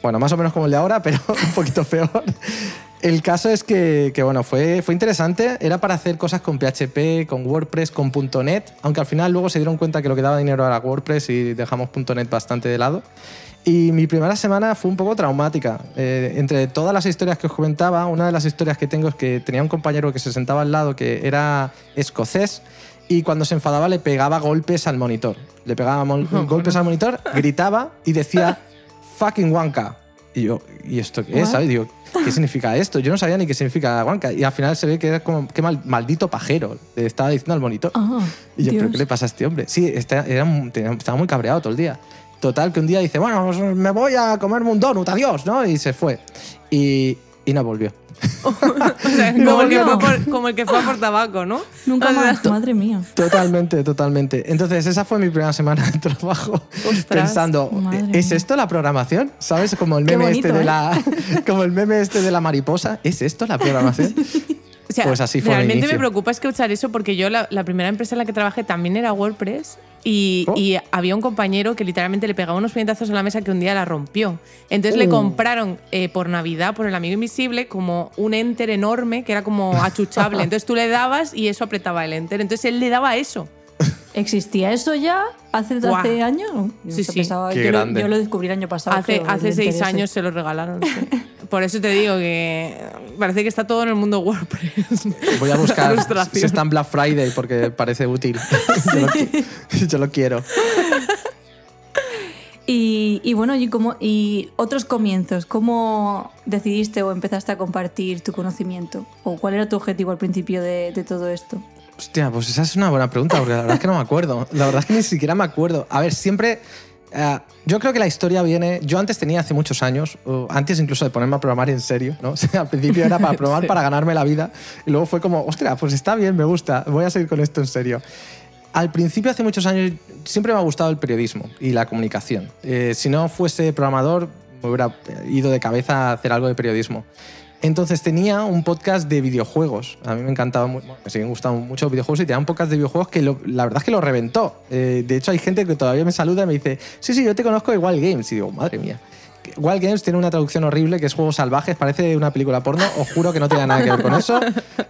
bueno, más o menos como el de ahora, [laughs] pero un poquito peor. El caso es que, que, bueno, fue, fue interesante. Era para hacer cosas con PHP, con WordPress, con .NET, aunque al final luego se dieron cuenta que lo que daba dinero era WordPress y dejamos .NET bastante de lado. Y mi primera semana fue un poco traumática. Eh, entre todas las historias que os comentaba, una de las historias que tengo es que tenía un compañero que se sentaba al lado que era escocés y cuando se enfadaba le pegaba golpes al monitor. Le pegaba golpes al monitor, gritaba y decía fucking wanka. Y yo, ¿y esto qué es? What? ¿Sabes? Digo, ¿qué significa esto? Yo no sabía ni qué significa wanka. Y al final se ve que era como, qué mal- maldito pajero. Le estaba diciendo al monitor. Ah, Y yo, ¿pero Dios. qué le pasa a este hombre? Sí, está- era estaba muy cabreado todo el día. Total, que un día dice, bueno, pues me voy a comerme un donut, adiós, ¿no? Y se fue. Y, y no volvió. [laughs] O sea, No, como, el que no. fue por, como el que fue a por tabaco, ¿no? Nunca O sea, más, madre mía. Totalmente, totalmente. Entonces, esa fue mi primera semana de trabajo. Pensando, Madre ¿es mía. esto la programación? ¿Sabes? Como el meme bonito, este de ¿eh? la. [laughs] Como el meme este de la mariposa. ¿Es esto la programación? [laughs] Sea, Pues así fue mi realmente me preocupa escuchar eso porque yo la, la primera empresa en la que trabajé también era WordPress y, Oh. y había un compañero que literalmente le pegaba unos puñetazos a la mesa que un día la rompió. Entonces le Uh. compraron eh, por Navidad, por el amigo invisible, como un enter enorme que era como achuchable. [laughs] Entonces tú le dabas y eso apretaba el enter. Entonces él le daba eso. ¿Existía eso ya hace, hace años? Yo Sí, sí. pensaba- Qué yo, lo, grande. yo lo descubrí el año pasado. Hace, creo, hace el seis años se lo regalaron. sí. Por eso te digo que parece que está todo en el mundo WordPress. Voy a buscar si está en Black Friday porque parece útil. [laughs] [laughs] yo, lo, yo lo quiero. Y, y bueno, y, como, y otros comienzos, ¿cómo decidiste o empezaste a compartir tu conocimiento? ¿O cuál era tu objetivo al principio de, de todo esto? Hostia, pues esa es una buena pregunta, porque la verdad es que no me acuerdo. La verdad es que ni siquiera me acuerdo. A ver, siempre. eh, yo creo que la historia viene. Yo antes tenía hace muchos años, o antes incluso de ponerme a programar en serio, ¿no? [laughs] O sea, al principio era para probar, [laughs] para ganarme la vida, y luego fue como, ostras, pues está bien, me gusta, voy a seguir con esto en serio. Al principio, hace muchos años, siempre me ha gustado el periodismo y la comunicación. Eh, si no fuese programador, me hubiera ido de cabeza a hacer algo de periodismo. Entonces tenía un podcast de videojuegos. A mí me encantaba, bueno, me siguen gustando mucho los videojuegos y tenía un podcast de videojuegos que lo- la verdad es que lo reventó. Eh, de hecho, hay gente que todavía me saluda y me dice, sí, sí, yo te conozco de Wild Games. Y digo, madre mía. Wild Games tiene una traducción horrible que es Juegos Salvajes, parece una película porno. Os juro que no tiene nada que ver con eso. [laughs]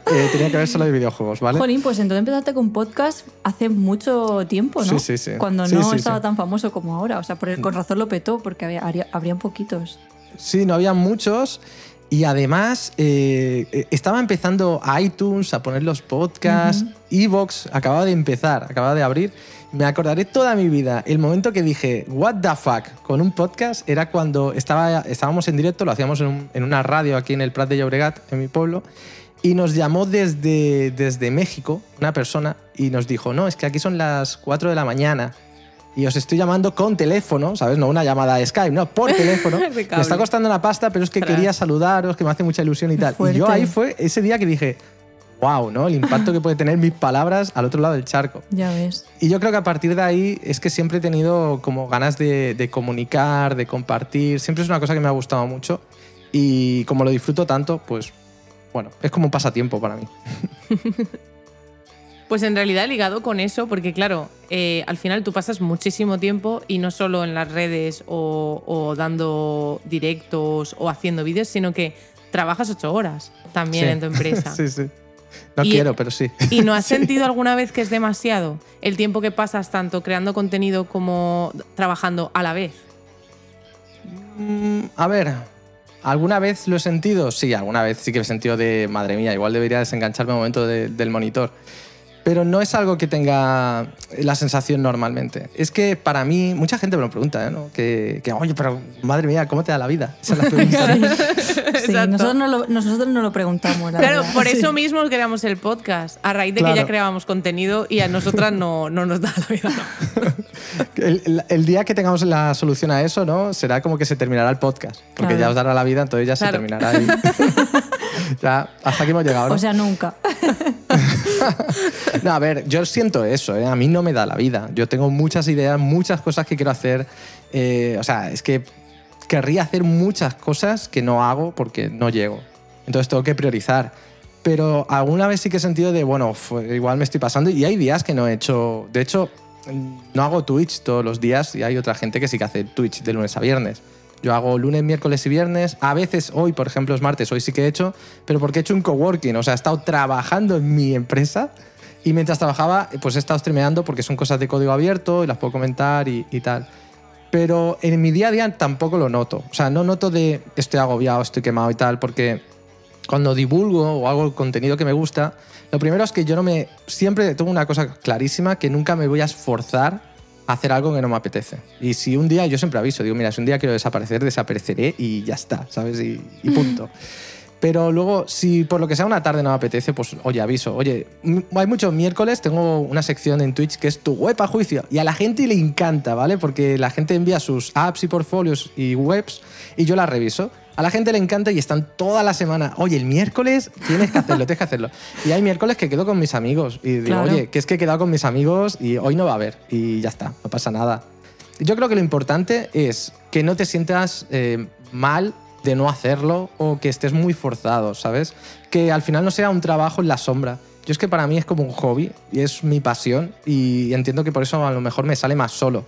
Eh, tenía que ver solo de videojuegos, ¿vale? Jolín, pues entonces empezaste con podcast hace mucho tiempo, ¿no? Sí, sí, sí. Cuando Sí, no sí, estaba sí. tan famoso como ahora. O sea, por, con razón lo petó, porque había, habría- habrían poquitos. Sí, no había muchos. Y además eh, eh, estaba empezando iTunes a poner los podcasts, Evox acababa de empezar, acababa de abrir. Me acordaré toda mi vida. El momento que dije, what the fuck, con un podcast era cuando estaba, estábamos en directo, lo hacíamos en, un- en una radio aquí en el Prat de Llobregat, en mi pueblo, y nos llamó desde, desde México una persona y nos dijo, no, es que aquí son las 4 de la mañana y os estoy llamando con teléfono, ¿sabes? No una llamada de Skype, no, por teléfono. [laughs] Me está costando una pasta, pero es que quería saludaros, que me hace mucha ilusión y tal. Y yo fuerte. ahí fue ese día que dije, wow, ¿no? El impacto que puede tener mis palabras al otro lado del charco. Ya ves. Y yo creo que a partir de ahí es que siempre he tenido como ganas de, de comunicar, de compartir. Siempre es una cosa que me ha gustado mucho. Y como lo disfruto tanto, pues bueno, es como un pasatiempo para mí. [laughs] Pues en realidad ligado con eso, porque claro, eh, al final tú pasas muchísimo tiempo y no solo en las redes o, o dando directos o haciendo vídeos, sino que trabajas ocho horas también Sí. en tu empresa. [laughs] sí, sí. No Y- quiero, pero sí. [laughs] ¿Y no has Sí. sentido alguna vez que es demasiado el tiempo que pasas tanto creando contenido como trabajando a la vez? Mm, a ver, ¿alguna vez lo he sentido? Sí, alguna vez sí que he sentido de, madre mía, igual debería desengancharme un momento de- del monitor. Pero no es algo que tenga la sensación normalmente. Es que para mí, mucha gente me lo pregunta, ¿eh? ¿no? Que, que, oye, pero madre mía, ¿cómo te da la vida? Esa es la pregunta. [laughs] Sí, nosotros no, lo, nosotros no lo preguntamos. la Claro, verdad. por eso Sí. mismo creamos el podcast, a raíz de que Claro. ya creábamos contenido y a nosotras no, no nos da la vida. [laughs] el, el- el día que tengamos la solución a eso, ¿no? Será como que se terminará el podcast. Porque Claro. ya os dará la vida, entonces ya se Claro. terminará ahí. [laughs] ya, hasta aquí hemos llegado, ¿no? O sea, nunca. [laughs] No, a ver, yo siento eso, ¿eh? a mí no me da la vida. Yo tengo muchas ideas, muchas cosas que quiero hacer. Eh, o sea, es que querría hacer muchas cosas que no hago porque no llego. Entonces tengo que priorizar. Pero alguna vez sí que he sentido de, bueno, igual me estoy pasando y hay días que no he hecho... De hecho, no hago Twitch todos los días y hay otra gente que sí que hace Twitch de lunes a viernes. Yo hago lunes, miércoles y viernes. A veces hoy, por ejemplo, es martes, hoy sí que he hecho, pero porque he hecho un coworking. O sea, he estado trabajando en mi empresa y mientras trabajaba, pues he estado streameando porque son cosas de código abierto y las puedo comentar y, y tal. Pero en mi día a día tampoco lo noto. O sea, no noto de estoy agobiado, estoy quemado y tal, porque cuando divulgo o hago el contenido que me gusta, lo primero es que yo no me. Siempre tengo una cosa clarísima que nunca me voy a esforzar hacer algo que no me apetece. Y si un día, yo siempre aviso, digo, mira, si un día quiero desaparecer, desapareceré y ya está, ¿sabes? Y, y punto. [laughs] Pero luego, si por lo que sea una tarde no me apetece, pues oye, aviso. Oye, hay muchos miércoles, tengo una sección en Twitch que es tu web a juicio. Y a la gente le encanta, ¿vale? Porque la gente envía sus apps y portfolios y webs y yo las reviso. A la gente le encanta y están toda la semana. Oye, el miércoles tienes que hacerlo, tienes que hacerlo. Y hay miércoles que quedo con mis amigos y digo, Claro. oye, que es que he quedado con mis amigos y hoy no va a haber. Y ya está, no pasa nada. Yo creo que lo importante es que no te sientas eh, mal de no hacerlo o que estés muy forzado, ¿sabes? Que al final no sea un trabajo en la sombra. Yo es que para mí es como un hobby y es mi pasión y entiendo que por eso a lo mejor me sale más solo.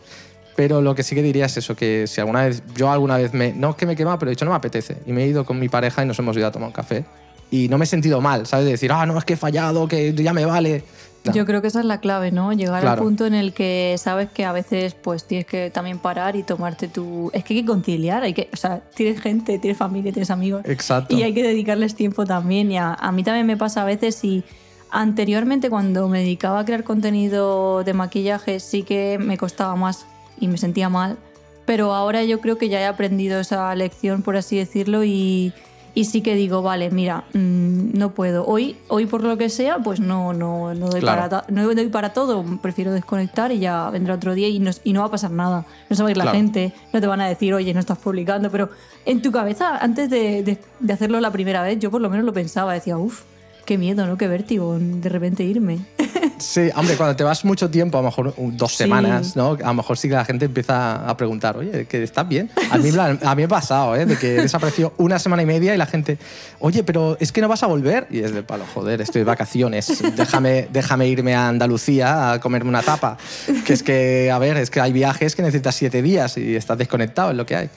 Pero lo que sí que diría es eso, que si alguna vez, yo alguna vez me, no es que me quema, pero he dicho no me apetece. Y me he ido con mi pareja y nos hemos ido a tomar un café. Y no me he sentido mal, ¿sabes? De decir, ah, no, es que he fallado, que ya me vale. No. Yo creo que esa es la clave, ¿no? Llegar al Claro. punto en el que sabes que a veces pues tienes que también parar y tomarte tu... Es que hay que conciliar, hay que... O sea, tienes gente, tienes familia, tienes amigos. Exacto. Y hay que dedicarles tiempo también. Y a, a mí también me pasa a veces y anteriormente cuando me dedicaba a crear contenido de maquillaje sí que me costaba más y me sentía mal. Pero ahora yo creo que ya he aprendido esa lección, por así decirlo, y, y sí que digo, vale, mira, mm, no puedo. Hoy, hoy por lo que sea, pues no, no, no, doy Claro. para, no doy para todo. Prefiero desconectar y ya vendrá otro día y no, y no va a pasar nada. No se va a ir la Claro. gente, no te van a decir, oye, no estás publicando. Pero en tu cabeza, antes de, de- de hacerlo la primera vez, yo por lo menos lo pensaba. Decía, uff, qué miedo, ¿no? Qué vértigo de repente irme. [laughs] Sí, hombre, cuando te vas mucho tiempo, a lo mejor dos Sí. semanas, ¿no? A lo mejor sí que la gente empieza a preguntar, oye, que estás bien. A mí, me- a mí me ha pasado, ¿eh? De que he desaparecido una semana y media y la gente, oye, pero es que no vas a volver. Y es de palo, joder, estoy de vacaciones. Déjame, déjame irme a Andalucía a comerme una tapa. Que es que, a ver, es que hay viajes que necesitas siete días y estás desconectado, es lo que hay.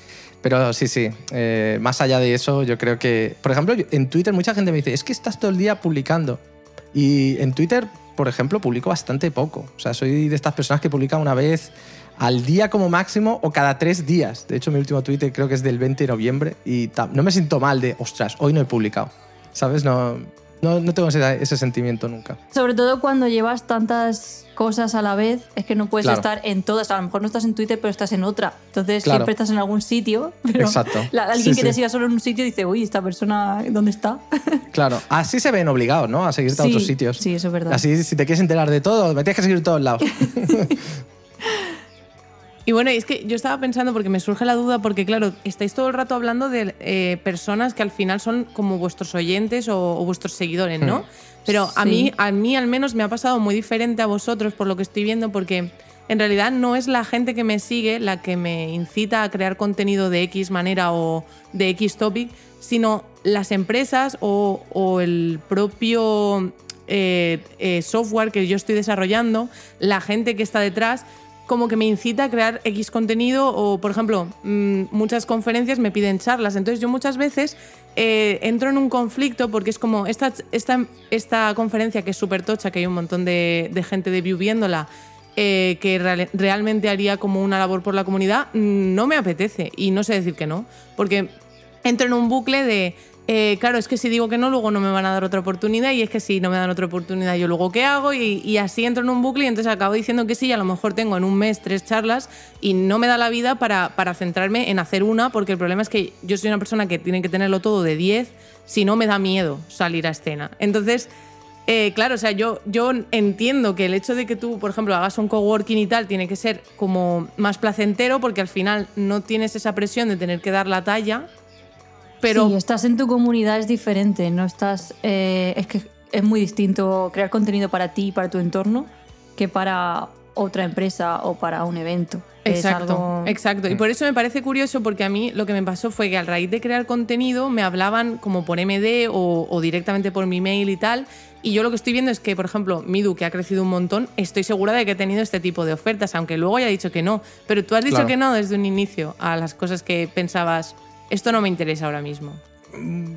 Pero sí, sí, eh, más allá de eso, yo creo que, por ejemplo, en Twitter mucha gente me dice, es que estás todo el día publicando. Y en Twitter, por ejemplo, publico bastante poco. O sea, soy de estas personas que publican una vez al día como máximo o cada tres días. De hecho, mi último Twitter creo que es del 20 de noviembre y no me siento mal de, ostras, hoy no he publicado. ¿Sabes? No, no, no tengo ese, ese sentimiento nunca. Sobre todo cuando llevas tantas cosas a la vez, es que no puedes Claro. estar en todas. A lo mejor no estás en Twitter, pero estás en otra. Entonces Claro. siempre estás en algún sitio. Pero Exacto. [laughs] la- alguien Sí, que te sí. siga solo en un sitio dice, uy, esta persona, ¿dónde está? [laughs] Claro, así se ven obligados, ¿no? A seguirte a Sí, otros sitios. sí, eso es verdad. Así, si te quieres enterar de todo, me tienes que seguir a todos lados. [laughs] Y bueno, es que yo estaba pensando, porque me surge la duda, porque claro, estáis todo el rato hablando de eh, personas que al final son como vuestros oyentes o, o vuestros seguidores, ¿no? Pero a, mí, a mí al menos me ha pasado muy diferente a vosotros por lo que estoy viendo, porque en realidad no es la gente que me sigue la que me incita a crear contenido de X manera o de X topic, sino las empresas o, o el propio eh, eh, software que yo estoy desarrollando, la gente que está detrás, como que me incita a crear X contenido o, por ejemplo, mm, muchas conferencias me piden charlas. Entonces yo muchas veces eh, entro en un conflicto porque es como esta, esta, esta conferencia que es súper tocha, que hay un montón de, gente de view viéndola, eh, que real- realmente haría como una labor por la comunidad, mm, no me apetece y no sé decir que no. Porque entro en un bucle de, eh, claro, es que si digo que no, luego no me van a dar otra oportunidad y es que si no me dan otra oportunidad, yo luego qué hago y, y así entro en un bucle y entonces acabo diciendo que sí y a lo mejor tengo en un mes tres charlas y no me da la vida para, para centrarme en hacer una porque el problema es que yo soy una persona que tiene que tenerlo todo de 10, si no me da miedo salir a escena. Entonces... Eh, claro, o sea, yo, yo entiendo que el hecho de que tú, por ejemplo, hagas un coworking y tal, tiene que ser como más placentero porque al final no tienes esa presión de tener que dar la talla. Pero Si estás en tu comunidad es diferente, no estás... eh, es que es muy distinto crear contenido para ti y para tu entorno que para otra empresa o para un evento. Exacto, algo- exacto. Mm. Y por eso me parece curioso porque a mí lo que me pasó fue que a raíz de crear contenido me hablaban como por MD o, o directamente por mi mail y tal. Y yo lo que estoy viendo es que, por ejemplo, Midu, que ha crecido un montón, estoy segura de que he tenido este tipo de ofertas, aunque luego haya dicho que no. Pero tú has dicho Claro. que no desde un inicio a las cosas que pensabas, esto no me interesa ahora mismo.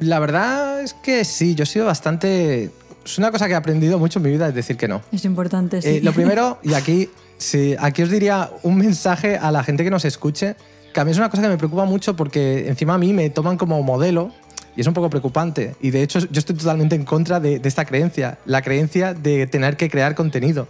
La verdad es que sí, yo he sido bastante... Es una cosa que he aprendido mucho en mi vida, es decir que no. Es importante, sí. Eh, lo primero, y aquí, sí, aquí os diría un mensaje a la gente que nos escuche, que a mí es una cosa que me preocupa mucho porque encima a mí me toman como modelo y es un poco preocupante. Y de hecho yo estoy totalmente en contra de, de esta creencia, la creencia de tener que crear contenido.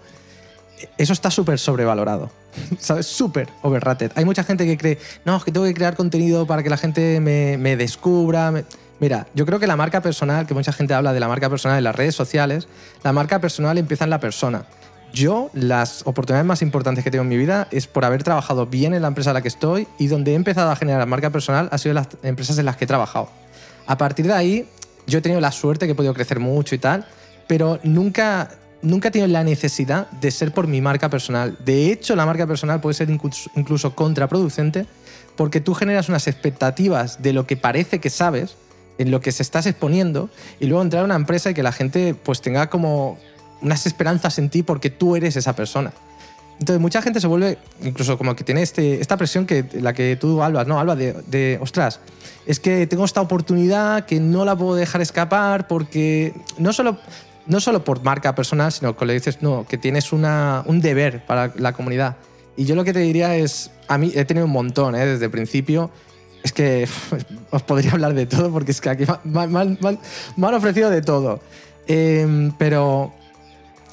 Eso está súper sobrevalorado, [laughs] ¿sabes? Súper overrated. Hay mucha gente que cree, no, es que tengo que crear contenido para que la gente me, me descubra. me-". Mira, yo creo que la marca personal, que mucha gente habla de la marca personal en las redes sociales, la marca personal empieza en la persona. Yo, las oportunidades más importantes que tengo en mi vida es por haber trabajado bien en la empresa en la que estoy y donde he empezado a generar marca personal ha sido las empresas en las que he trabajado. A partir de ahí, yo he tenido la suerte que he podido crecer mucho y tal, pero nunca, nunca he tenido la necesidad de ser por mi marca personal. De hecho, la marca personal puede ser incluso, contraproducente porque tú generas unas expectativas de lo que parece que sabes, en lo que se estás exponiendo, y luego entrar a una empresa y que la gente pues tenga como unas esperanzas en ti porque tú eres esa persona. Entonces mucha gente se vuelve, incluso como que tiene este, esta presión que la que tú hablas, ¿no? Alba, de, de, ostras, es que tengo esta oportunidad que no la puedo dejar escapar porque no solo, no solo por marca personal, sino que le dices, no, que tienes una, un deber para la comunidad. Y yo lo que te diría es, a mí he tenido un montón, ¿eh? desde el principio. Es que [laughs] os podría hablar de todo porque es que aquí me, me me me han ofrecido de todo. Em, pero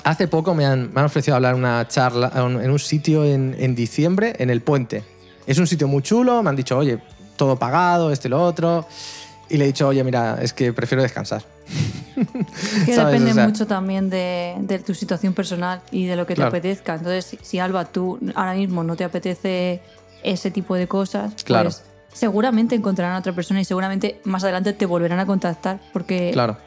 hace poco me han, han ofrecido hablar una charla en un sitio en, en diciembre, en el puente. Es un sitio muy chulo, me han dicho, oye, todo pagado, este lo otro. Y le he dicho, oye, mira, es que prefiero descansar. [laughs] Que ¿sabes? depende O sea, mucho también de, de tu situación personal y de lo que Claro. te apetezca. Entonces, si, si, Alba, tú ahora mismo no te apetece ese tipo de cosas, Claro. pues seguramente encontrarán a otra persona y seguramente más adelante te volverán a contactar porque Claro,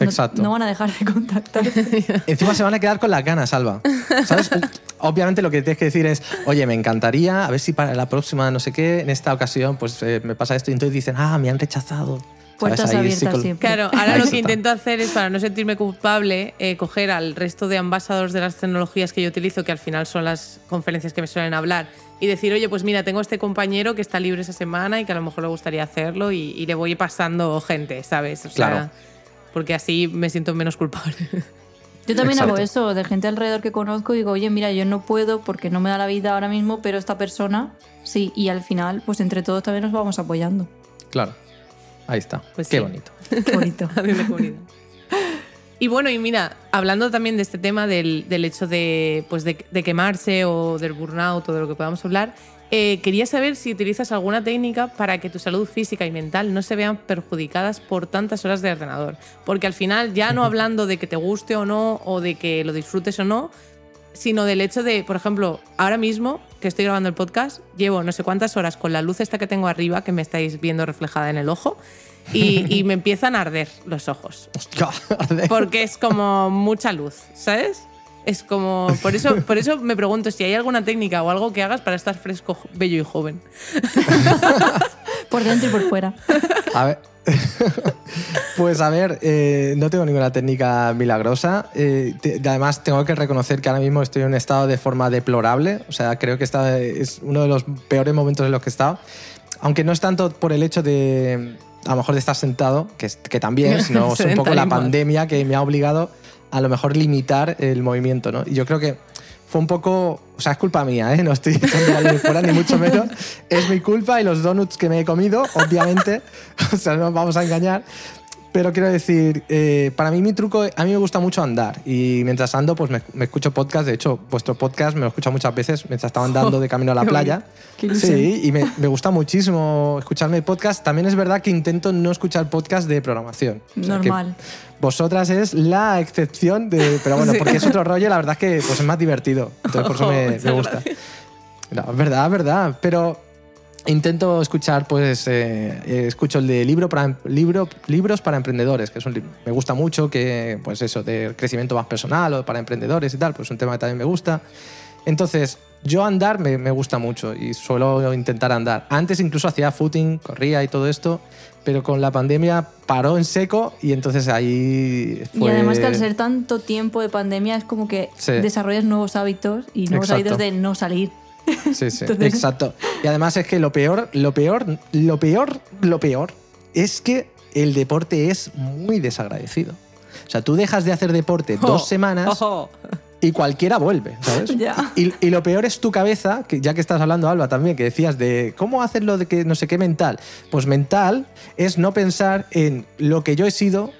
no- exacto. no, van a dejar de contactar. [laughs] Encima se van a quedar con las ganas, Alba. ¿Sabes? Obviamente lo que tienes que decir es, oye, me encantaría, a ver si para la próxima, no sé qué, en esta ocasión, pues eh, me pasa esto. Y entonces dicen, ah, me han rechazado. Puertas Ahí abiertas psicol- siempre. Claro, ahora lo que intento hacer es, para no sentirme culpable, eh, coger al resto de ambasadores de las tecnologías que yo utilizo, que al final son las conferencias que me suelen hablar, y decir, oye, pues mira, tengo este compañero que está libre esa semana y que a lo mejor le gustaría hacerlo, y, y le voy pasando gente, ¿sabes? O sea, Claro. porque así me siento menos culpable. Yo también hago eso, de gente alrededor que conozco y digo, oye, mira, yo no puedo porque no me da la vida ahora mismo, pero esta persona sí. Y al final, pues entre todos también nos vamos apoyando. Claro. Ahí está. Pues Qué sí. bonito. [laughs] Qué bonito. [laughs] Haciendo comunidad. Y bueno, y mira, hablando también de este tema del, del hecho de, pues de, de quemarse o del burnout o de lo que podamos hablar, eh, quería saber si utilizas alguna técnica para que tu salud física y mental no se vean perjudicadas por tantas horas de ordenador. Porque al final, ya no hablando de que te guste o no, o de que lo disfrutes o no, sino del hecho de, por ejemplo, ahora mismo que estoy grabando el podcast, llevo no sé cuántas horas con la luz esta que tengo arriba, que me estáis viendo reflejada en el ojo, y, y me empiezan a arder los ojos. Hostia, [laughs] Porque es como mucha luz, ¿sabes? Es como. Por eso, por eso me pregunto si hay alguna técnica o algo que hagas para estar fresco, bello y joven. [laughs] Por dentro y por fuera. A ver. [laughs] pues a ver, eh, no tengo ninguna técnica milagrosa. Eh, te- además, tengo que reconocer que ahora mismo estoy en un estado de forma deplorable. O sea, creo que esta es uno de los peores momentos en los que he estado. Aunque no es tanto por el hecho de, a lo mejor, de estar sentado, que, que también, [laughs] sino es un poco la pandemia que me ha obligado a lo mejor limitar el movimiento. ¿no? Y yo creo que fue un poco, o sea, es culpa mía, ¿eh? no estoy echando a nadie fuera, ni mucho menos. Es mi culpa y los donuts que me he comido, obviamente, [laughs] o sea, no nos vamos a engañar. Pero quiero decir, eh, para mí mi truco, a mí me gusta mucho andar y mientras ando pues me, me escucho podcast, de hecho vuestro podcast me lo escucho muchas veces mientras estaba andando de camino a la playa. Qué. Sí, y me, me gusta muchísimo escucharme podcast. También es verdad que intento no escuchar podcast de programación. O sea, que Normal. vosotras es la excepción de... Pero bueno, [laughs] Sí. porque es otro rollo, la verdad es que pues, es más divertido. Entonces por eso me, [laughs] gusta. No, es verdad, es verdad. Pero intento escuchar, pues, eh, eh, escucho el de libro para, libro, libros para emprendedores, que es un me gusta mucho, que, pues eso, de crecimiento más personal o para emprendedores y tal, pues un tema que también me gusta. Entonces, yo andar me, me gusta mucho y suelo intentar andar. Antes incluso hacía footing, corría y todo esto, pero con la pandemia paró en seco y entonces ahí fue... Y además que al ser tanto tiempo de pandemia es como que Sí. desarrollas nuevos hábitos y nuevos Exacto. hábitos de no salir. Sí, sí, Entonces- exacto. Y además es que lo peor, lo peor, lo peor, lo peor es que el deporte es muy desagradecido. O sea, tú dejas de hacer deporte dos Oh, semanas ojo. y cualquiera vuelve, ¿sabes? [laughs] Y, y lo peor es tu cabeza, que ya que estás hablando, Alba, también, que decías de cómo hacerlo de que no sé qué mental. Pues mental es no pensar en lo que yo he sido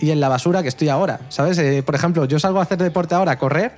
y en la basura que estoy ahora, ¿sabes? Eh, por ejemplo, yo salgo a hacer deporte ahora, a correr,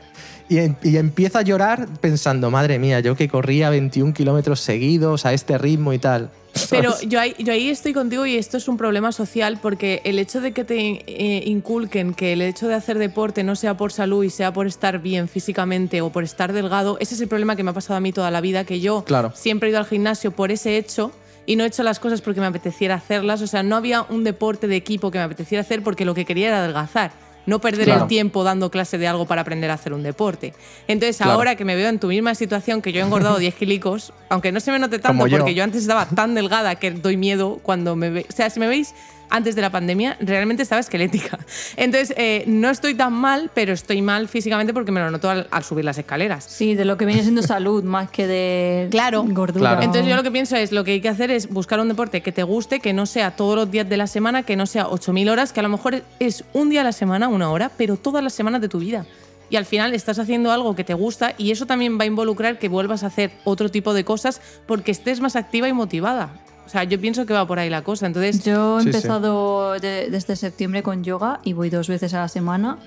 y, em- y empiezo a llorar pensando, madre mía, yo que corría 21 kilómetros seguidos a este ritmo y tal. Pero ¿sabes? [laughs] yo ahí, yo ahí estoy contigo y esto es un problema social porque el hecho de que te eh, inculquen que el hecho de hacer deporte no sea por salud y sea por estar bien físicamente o por estar delgado, ese es el problema que me ha pasado a mí toda la vida, que yo Claro. siempre he ido al gimnasio por ese hecho y no he hecho las cosas porque me apeteciera hacerlas. O sea, no había un deporte de equipo que me apeteciera hacer porque lo que quería era adelgazar. No perder Claro. el tiempo dando clase de algo para aprender a hacer un deporte. Entonces, Claro. ahora que me veo en tu misma situación, que yo he engordado [laughs] 10 kilicos, aunque no se me note tanto Como yo. porque yo antes estaba tan delgada que doy miedo cuando me ve. O sea, si me veis antes de la pandemia, realmente estaba esquelética. [laughs] Entonces, eh, no estoy tan mal, pero estoy mal físicamente porque me lo noto al, al subir las escaleras. Sí, de lo que viene siendo salud [laughs] más que de Claro. gordura. Claro. Entonces yo lo que pienso es, lo que hay que hacer es buscar un deporte que te guste, que no sea todos los días de la semana, que no sea 8.000 horas, que a lo mejor es un día a la semana, una hora, pero todas las semanas de tu vida. Y al final estás haciendo algo que te gusta y eso también va a involucrar que vuelvas a hacer otro tipo de cosas porque estés más activa y motivada. O sea, yo pienso que va por ahí la cosa. Entonces, Yo he Sí, sí. empezado de- desde septiembre con yoga y voy dos veces a la semana,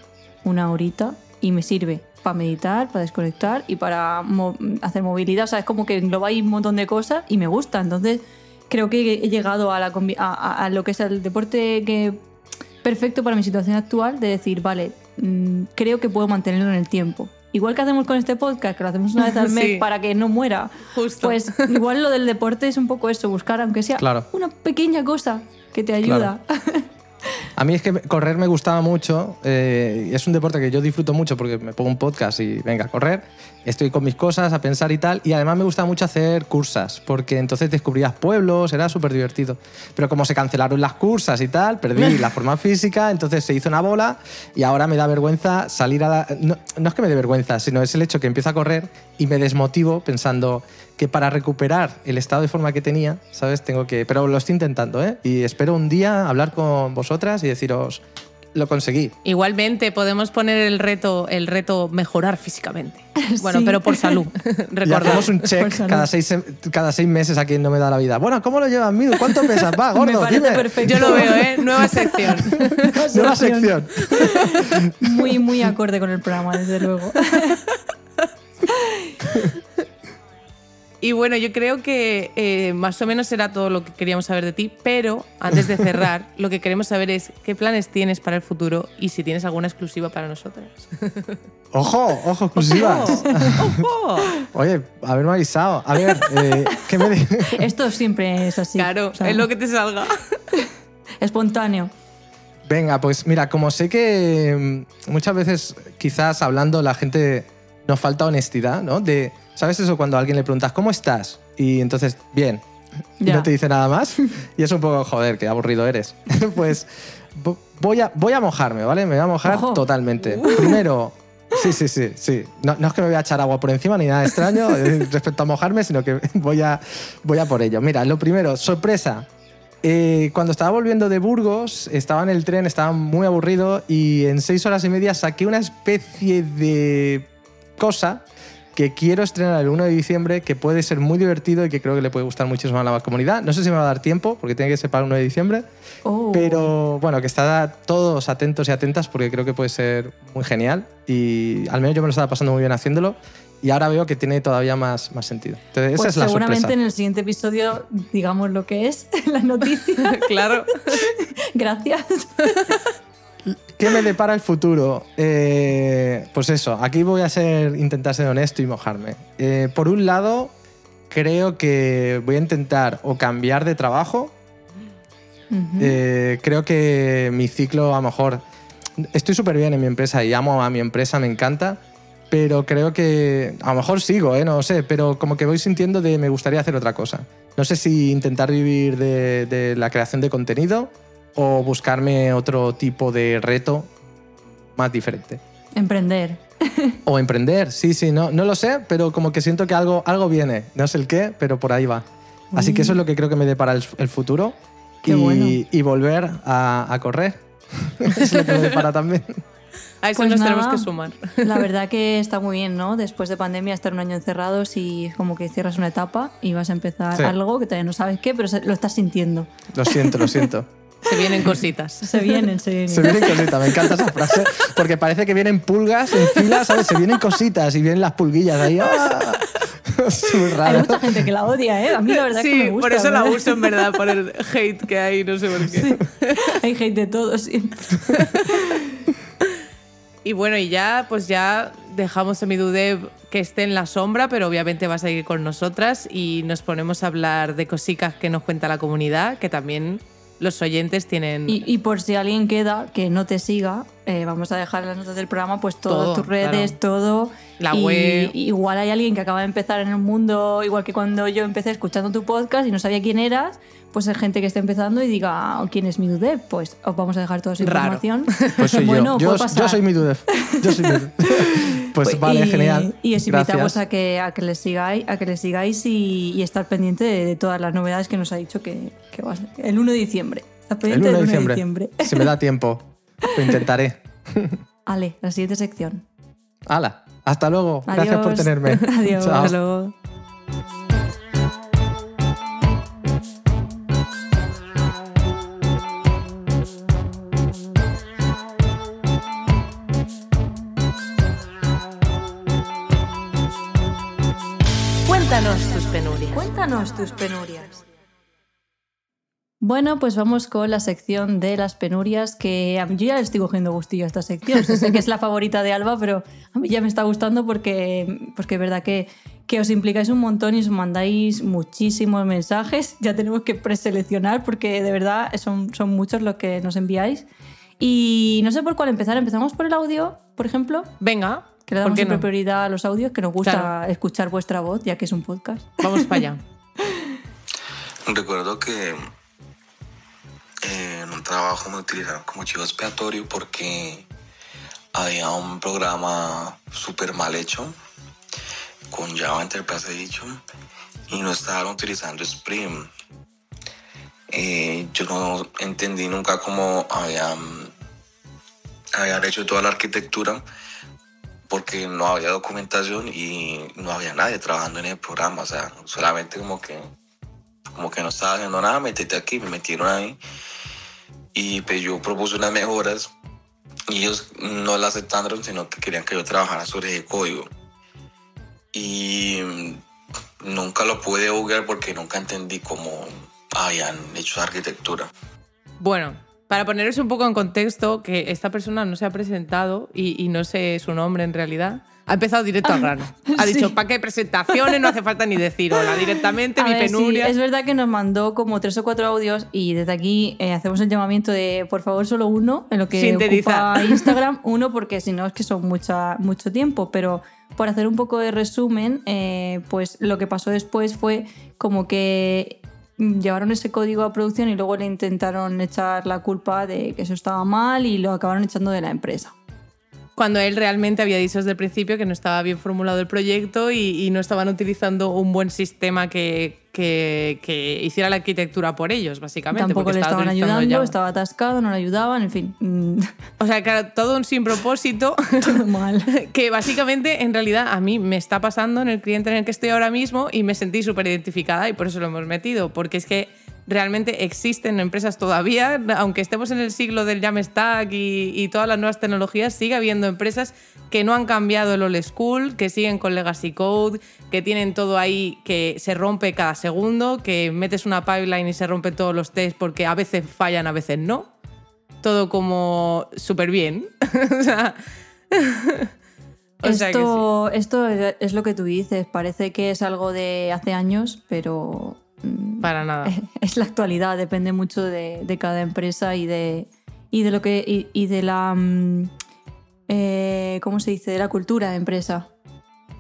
una horita, y me sirve para meditar, para desconectar y para mo- hacer movilidad. O sea, es como que engloba ahí un montón de cosas y me gusta. Entonces, creo que he llegado a, la a, a- lo que es el deporte que perfecto para mi situación actual de decir, vale, mm, creo que puedo mantenerlo en el tiempo. Igual que hacemos con este podcast, que lo hacemos una vez al [laughs] mes Sí. para que no muera. Justo. Pues igual lo del deporte es un poco eso, buscar, aunque sea Claro. una pequeña cosa que te ayuda. [laughs] A mí es que correr me gustaba mucho. eh, es un deporte que yo disfruto mucho porque me pongo un podcast y venga a correr. Estoy con mis cosas, a pensar y tal. Y además me gustaba mucho hacer cursas porque entonces descubrías pueblos, era súper divertido. Pero como se cancelaron las cursas y tal, perdí [laughs] la forma física, entonces se hizo una bola y ahora me da vergüenza salir a la... No, no es que me dé vergüenza, sino es el hecho que empiezo a correr y me desmotivo pensando que para recuperar el estado de forma que tenía, ¿sabes? Tengo que... Pero lo estoy intentando, ¿eh? Y espero un día hablar con vosotras y deciros, lo conseguí. igualmente podemos poner el reto, el reto mejorar físicamente. [laughs] Bueno, Sí. pero por salud. [laughs] Hacemos un check cada seis, cada seis meses a quien no me da la vida. Bueno, ¿cómo lo llevas, Midu? ¿Cuánto pesas? Va, [laughs] gordo, Me parece dime. perfecto. Yo lo veo, ¿eh? Nueva sección. Nueva sección. Muy, muy acorde con el programa, desde luego. Y bueno, yo creo que eh, más o menos era todo lo que queríamos saber de ti, pero antes de cerrar, [laughs] lo que queremos saber es qué planes tienes para el futuro y si tienes alguna exclusiva para nosotras. Ojo, ojo, exclusivas. ¡Ojo! Oye, haberme avisado. A ver, eh, ¿qué me [laughs] Esto siempre es así. claro, o sea, es lo que te salga. [laughs] Espontáneo. Venga, pues mira, como sé que mm, muchas veces quizás hablando la gente nos falta honestidad, ¿no? De, ¿sabes eso cuando a alguien le preguntas, ¿cómo estás? Y entonces, bien. Y no te dice nada más. Y es un poco, joder, qué aburrido eres. [laughs] pues vo- voy a, voy a mojarme, ¿vale? Me voy a mojar Ojo. totalmente. Primero, sí, sí, sí, sí. No, no es que me voy a echar agua por encima ni nada extraño [laughs] eh, respecto a mojarme, sino que [laughs] voy a, voy a por ello. Mira, lo primero, sorpresa. Eh, cuando estaba volviendo de Burgos, estaba en el tren, estaba muy aburrido y en seis horas y media saqué una especie de cosa que quiero estrenar el 1 de diciembre, que puede ser muy divertido y que creo que le puede gustar muchísimo a la comunidad. No sé si me va a dar tiempo, porque tiene que ser para el 1 de diciembre, Oh. pero bueno, que está todos atentos y atentas porque creo que puede ser muy genial y al menos yo me lo estaba pasando muy bien haciéndolo y ahora veo que tiene todavía más, más sentido. Entonces, esa Pues es la seguramente sorpresa. en el siguiente episodio digamos lo que es [laughs] la noticia. [laughs] claro. [laughs] Gracias. ¿Qué me depara el futuro? Eh, pues eso, aquí voy a ser, intentar ser honesto y mojarme. Eh, por un lado, creo que voy a intentar o cambiar de trabajo. Eh, creo que mi ciclo, a lo mejor, estoy súper bien en mi empresa y amo a mi empresa, me encanta, pero creo que a lo mejor sigo, ¿eh? no sé, pero como que voy sintiendo de me gustaría hacer otra cosa. No sé si intentar vivir de, de la creación de contenido o buscarme otro tipo de reto más diferente. Emprender. O emprender, sí, sí, no, no lo sé, pero como que siento que algo, algo viene. No sé el qué, pero por ahí va. Así que eso es lo que creo que me depara el, el futuro. Qué y, bueno. y volver a, a correr. [laughs] es lo que me depara también. A eso Pues nos nada. tenemos que sumar. La verdad que está muy bien, ¿no? Después de pandemia, estar un año encerrados y es como que cierras una etapa y vas a empezar Sí. algo que todavía no sabes qué, pero lo estás sintiendo. Lo siento, lo siento. [laughs] Se vienen cositas. [laughs] Se vienen, se vienen. Se vienen cositas, me encanta esa frase, porque parece que vienen pulgas en fila, ¿sabes? Se vienen cositas y vienen las pulguillas ahí. ¡ah! [laughs] Es muy Hay raro. mucha gente que la odia, ¿eh? A mí la verdad es que Sí, me gusta. por eso la uso en verdad, por el hate que hay, no sé por qué. Hay hate de todo siempre. Y bueno, y ya, pues ya dejamos a Midudev que esté en la sombra, pero obviamente va a seguir con nosotras y nos ponemos a hablar de cositas que nos cuenta la comunidad, que también los oyentes tienen... Y, y por si alguien queda que no te siga, eh, vamos a dejar en las notas del programa pues todas Todo, tus redes, claro. todo. La Y- web. y igual hay alguien que acaba de empezar en el mundo, igual que cuando yo empecé escuchando tu podcast y no sabía quién eras, pues hay gente que está empezando y diga, "Oh, ¿quién es mi Dude? Pues os vamos a dejar toda su Raro. información. [laughs] Pues soy bueno, yo. Yo, pasar. yo soy mi Dudef. Yo soy mi Dudef. Pues Pues, vale, y, genial. Y os invitamos Gracias. a que, a que le sigáis, a que le sigáis y, y estar pendiente de, de todas las novedades que nos ha dicho que, que va a ser. El 1 de diciembre. Estás El pendiente 1 de diciembre. diciembre. Si me da [laughs] tiempo, lo intentaré. [laughs] Ale, la siguiente sección. Hala, hasta luego. Gracias por tenerme. [laughs] Adiós. Chao. Hasta luego. Cuéntanos tus penurias. Cuéntanos tus penurias. Bueno, pues vamos con la sección de las penurias, que a mí yo ya le estoy cogiendo gustillo a esta sección. O sea, sé que es la favorita de Alba, pero a mí ya me está gustando porque, porque es verdad que, que os implicáis un montón y os mandáis muchísimos mensajes. Ya tenemos que preseleccionar porque de verdad son, son muchos los que nos enviáis. Y no sé por cuál empezar. Empezamos por el audio, por ejemplo, Venga, que le ¿por damos qué siempre no? prioridad a los audios, que nos gusta Claro. escuchar vuestra voz, ya que es un podcast. Vamos para allá. [laughs] Recuerdo que en un trabajo me utilizaron como chivo expiatorio porque había un programa súper mal hecho con Java Enterprise Edition y no estaban utilizando Spring. Eh, yo no entendí nunca cómo habían, habían hecho toda la arquitectura porque no había documentación y no había nadie trabajando en el programa, o sea, solamente como que como que no estaba haciendo nada, métete aquí, me metieron ahí. Y pues yo propuse unas mejoras y ellos no las aceptaron, sino que querían que yo trabajara sobre ese código. Y nunca lo pude jugar porque nunca entendí cómo habían hecho arquitectura. Bueno, para poneros un poco en contexto, que esta persona no se ha presentado y, y no sé su nombre en realidad. Ha empezado directo al grano. Ha sí. dicho, ¿para qué presentaciones? No hace falta ni decir hola, directamente A mi ver, sí, penuria. es verdad que nos mandó como tres o cuatro audios y desde aquí eh, hacemos el llamamiento de por favor solo uno en lo que ocupa Instagram, uno porque si no es que son mucha, mucho tiempo, pero por hacer un poco de resumen, eh, pues lo que pasó después fue como que llevaron ese código a producción y luego le intentaron echar la culpa de que eso estaba mal y lo acabaron echando de la empresa. Cuando él realmente había dicho desde el principio que no estaba bien formulado el proyecto y, y no estaban utilizando un buen sistema que, que- que hiciera la arquitectura por ellos, básicamente. Tampoco le estaba estaban ayudando, Java. estaba atascado, no le ayudaban, en fin, O sea, claro, todo un sin propósito. [laughs] todo mal. [laughs] que básicamente en realidad a mí me está pasando en el cliente en el que estoy ahora mismo y me sentí súper identificada y por eso lo hemos metido, porque es que realmente existen empresas todavía, aunque estemos en el siglo del Jamstack y, y todas las nuevas tecnologías, sigue habiendo empresas que no han cambiado el old school, que siguen con legacy code, que tienen todo ahí que se rompe cada segundo, que metes una pipeline y se rompen todos los tests porque a veces fallan, a veces no. Todo como súper bien. [laughs] o sea, o sea que sí. esto, es lo que tú dices, parece que es algo de hace años, pero Para nada. [laughs] es la actualidad, depende mucho de, de cada empresa y de, y de lo que y, y de la mm, eh, ¿cómo se dice?, de la cultura de empresa.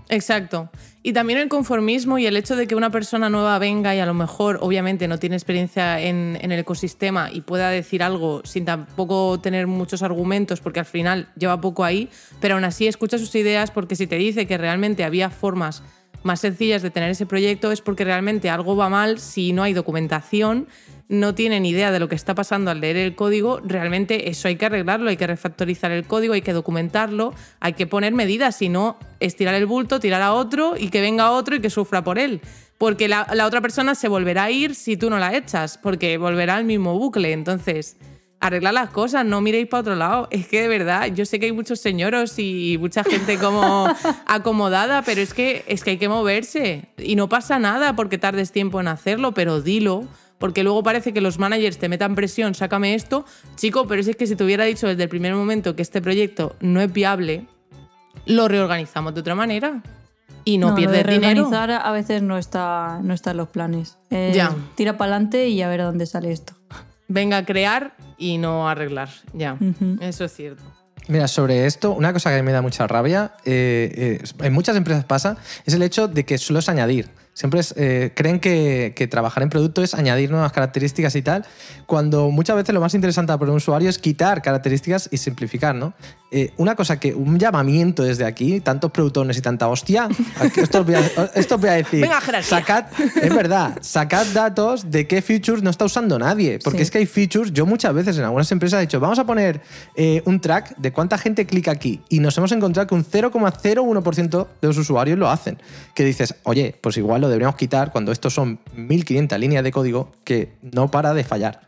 Exacto. Y también el conformismo y el hecho de que una persona nueva venga y a lo mejor, obviamente, no tiene experiencia en, en, el ecosistema y pueda decir algo sin tampoco tener muchos argumentos, porque al final lleva poco ahí, pero aún así escucha sus ideas porque si te dice que realmente había formas más sencillas de tener ese proyecto es porque realmente algo va mal si no hay documentación, no tienen idea de lo que está pasando al leer el código, realmente eso hay que arreglarlo, hay que refactorizar el código, hay que documentarlo, hay que poner medidas, si no, estirar el bulto, tirar a otro y que venga otro y que sufra por él. Porque la, la otra persona se volverá a ir si tú no la echas, porque volverá al mismo bucle. Entonces, arreglar las cosas, no miréis para otro lado. Es que de verdad, yo sé que hay muchos señoros y mucha gente como [laughs] acomodada, pero es que, es que hay que moverse. Y no pasa nada porque tardes tiempo en hacerlo, pero dilo. Porque luego parece que los managers te metan presión, sácame esto. Chico, pero es que si te hubiera dicho desde el primer momento que este proyecto no es viable, lo reorganizamos de otra manera. Y no, no pierdes lo de dinero. reorganizar a veces no está, no está en los planes. Es Ya. Tira para adelante y a ver a dónde sale esto. Venga a crear y no arreglar. Ya, eso es cierto. Mira, sobre esto, una cosa que me da mucha rabia, eh, eh, en muchas empresas pasa, es el hecho de que solo es añadir. Siempre es, eh, creen que, que trabajar en producto es añadir nuevas características y tal, cuando muchas veces lo más interesante para un usuario es quitar características y simplificar, ¿no? Eh, una cosa que, un llamamiento desde aquí, tantos productones y tanta hostia, esto, os voy a, [laughs] esto os voy a decir. Venga, jerarquía. Sacad, es verdad, sacad datos de qué features no está usando nadie, porque Sí. es que hay features, yo muchas veces en algunas empresas he dicho, vamos a poner eh, un track de cuánta gente clica aquí y nos hemos encontrado que un 0,01% de los usuarios lo hacen. Que dices, oye, pues igual lo deberíamos quitar cuando estos son 1500 líneas de código que no para de fallar.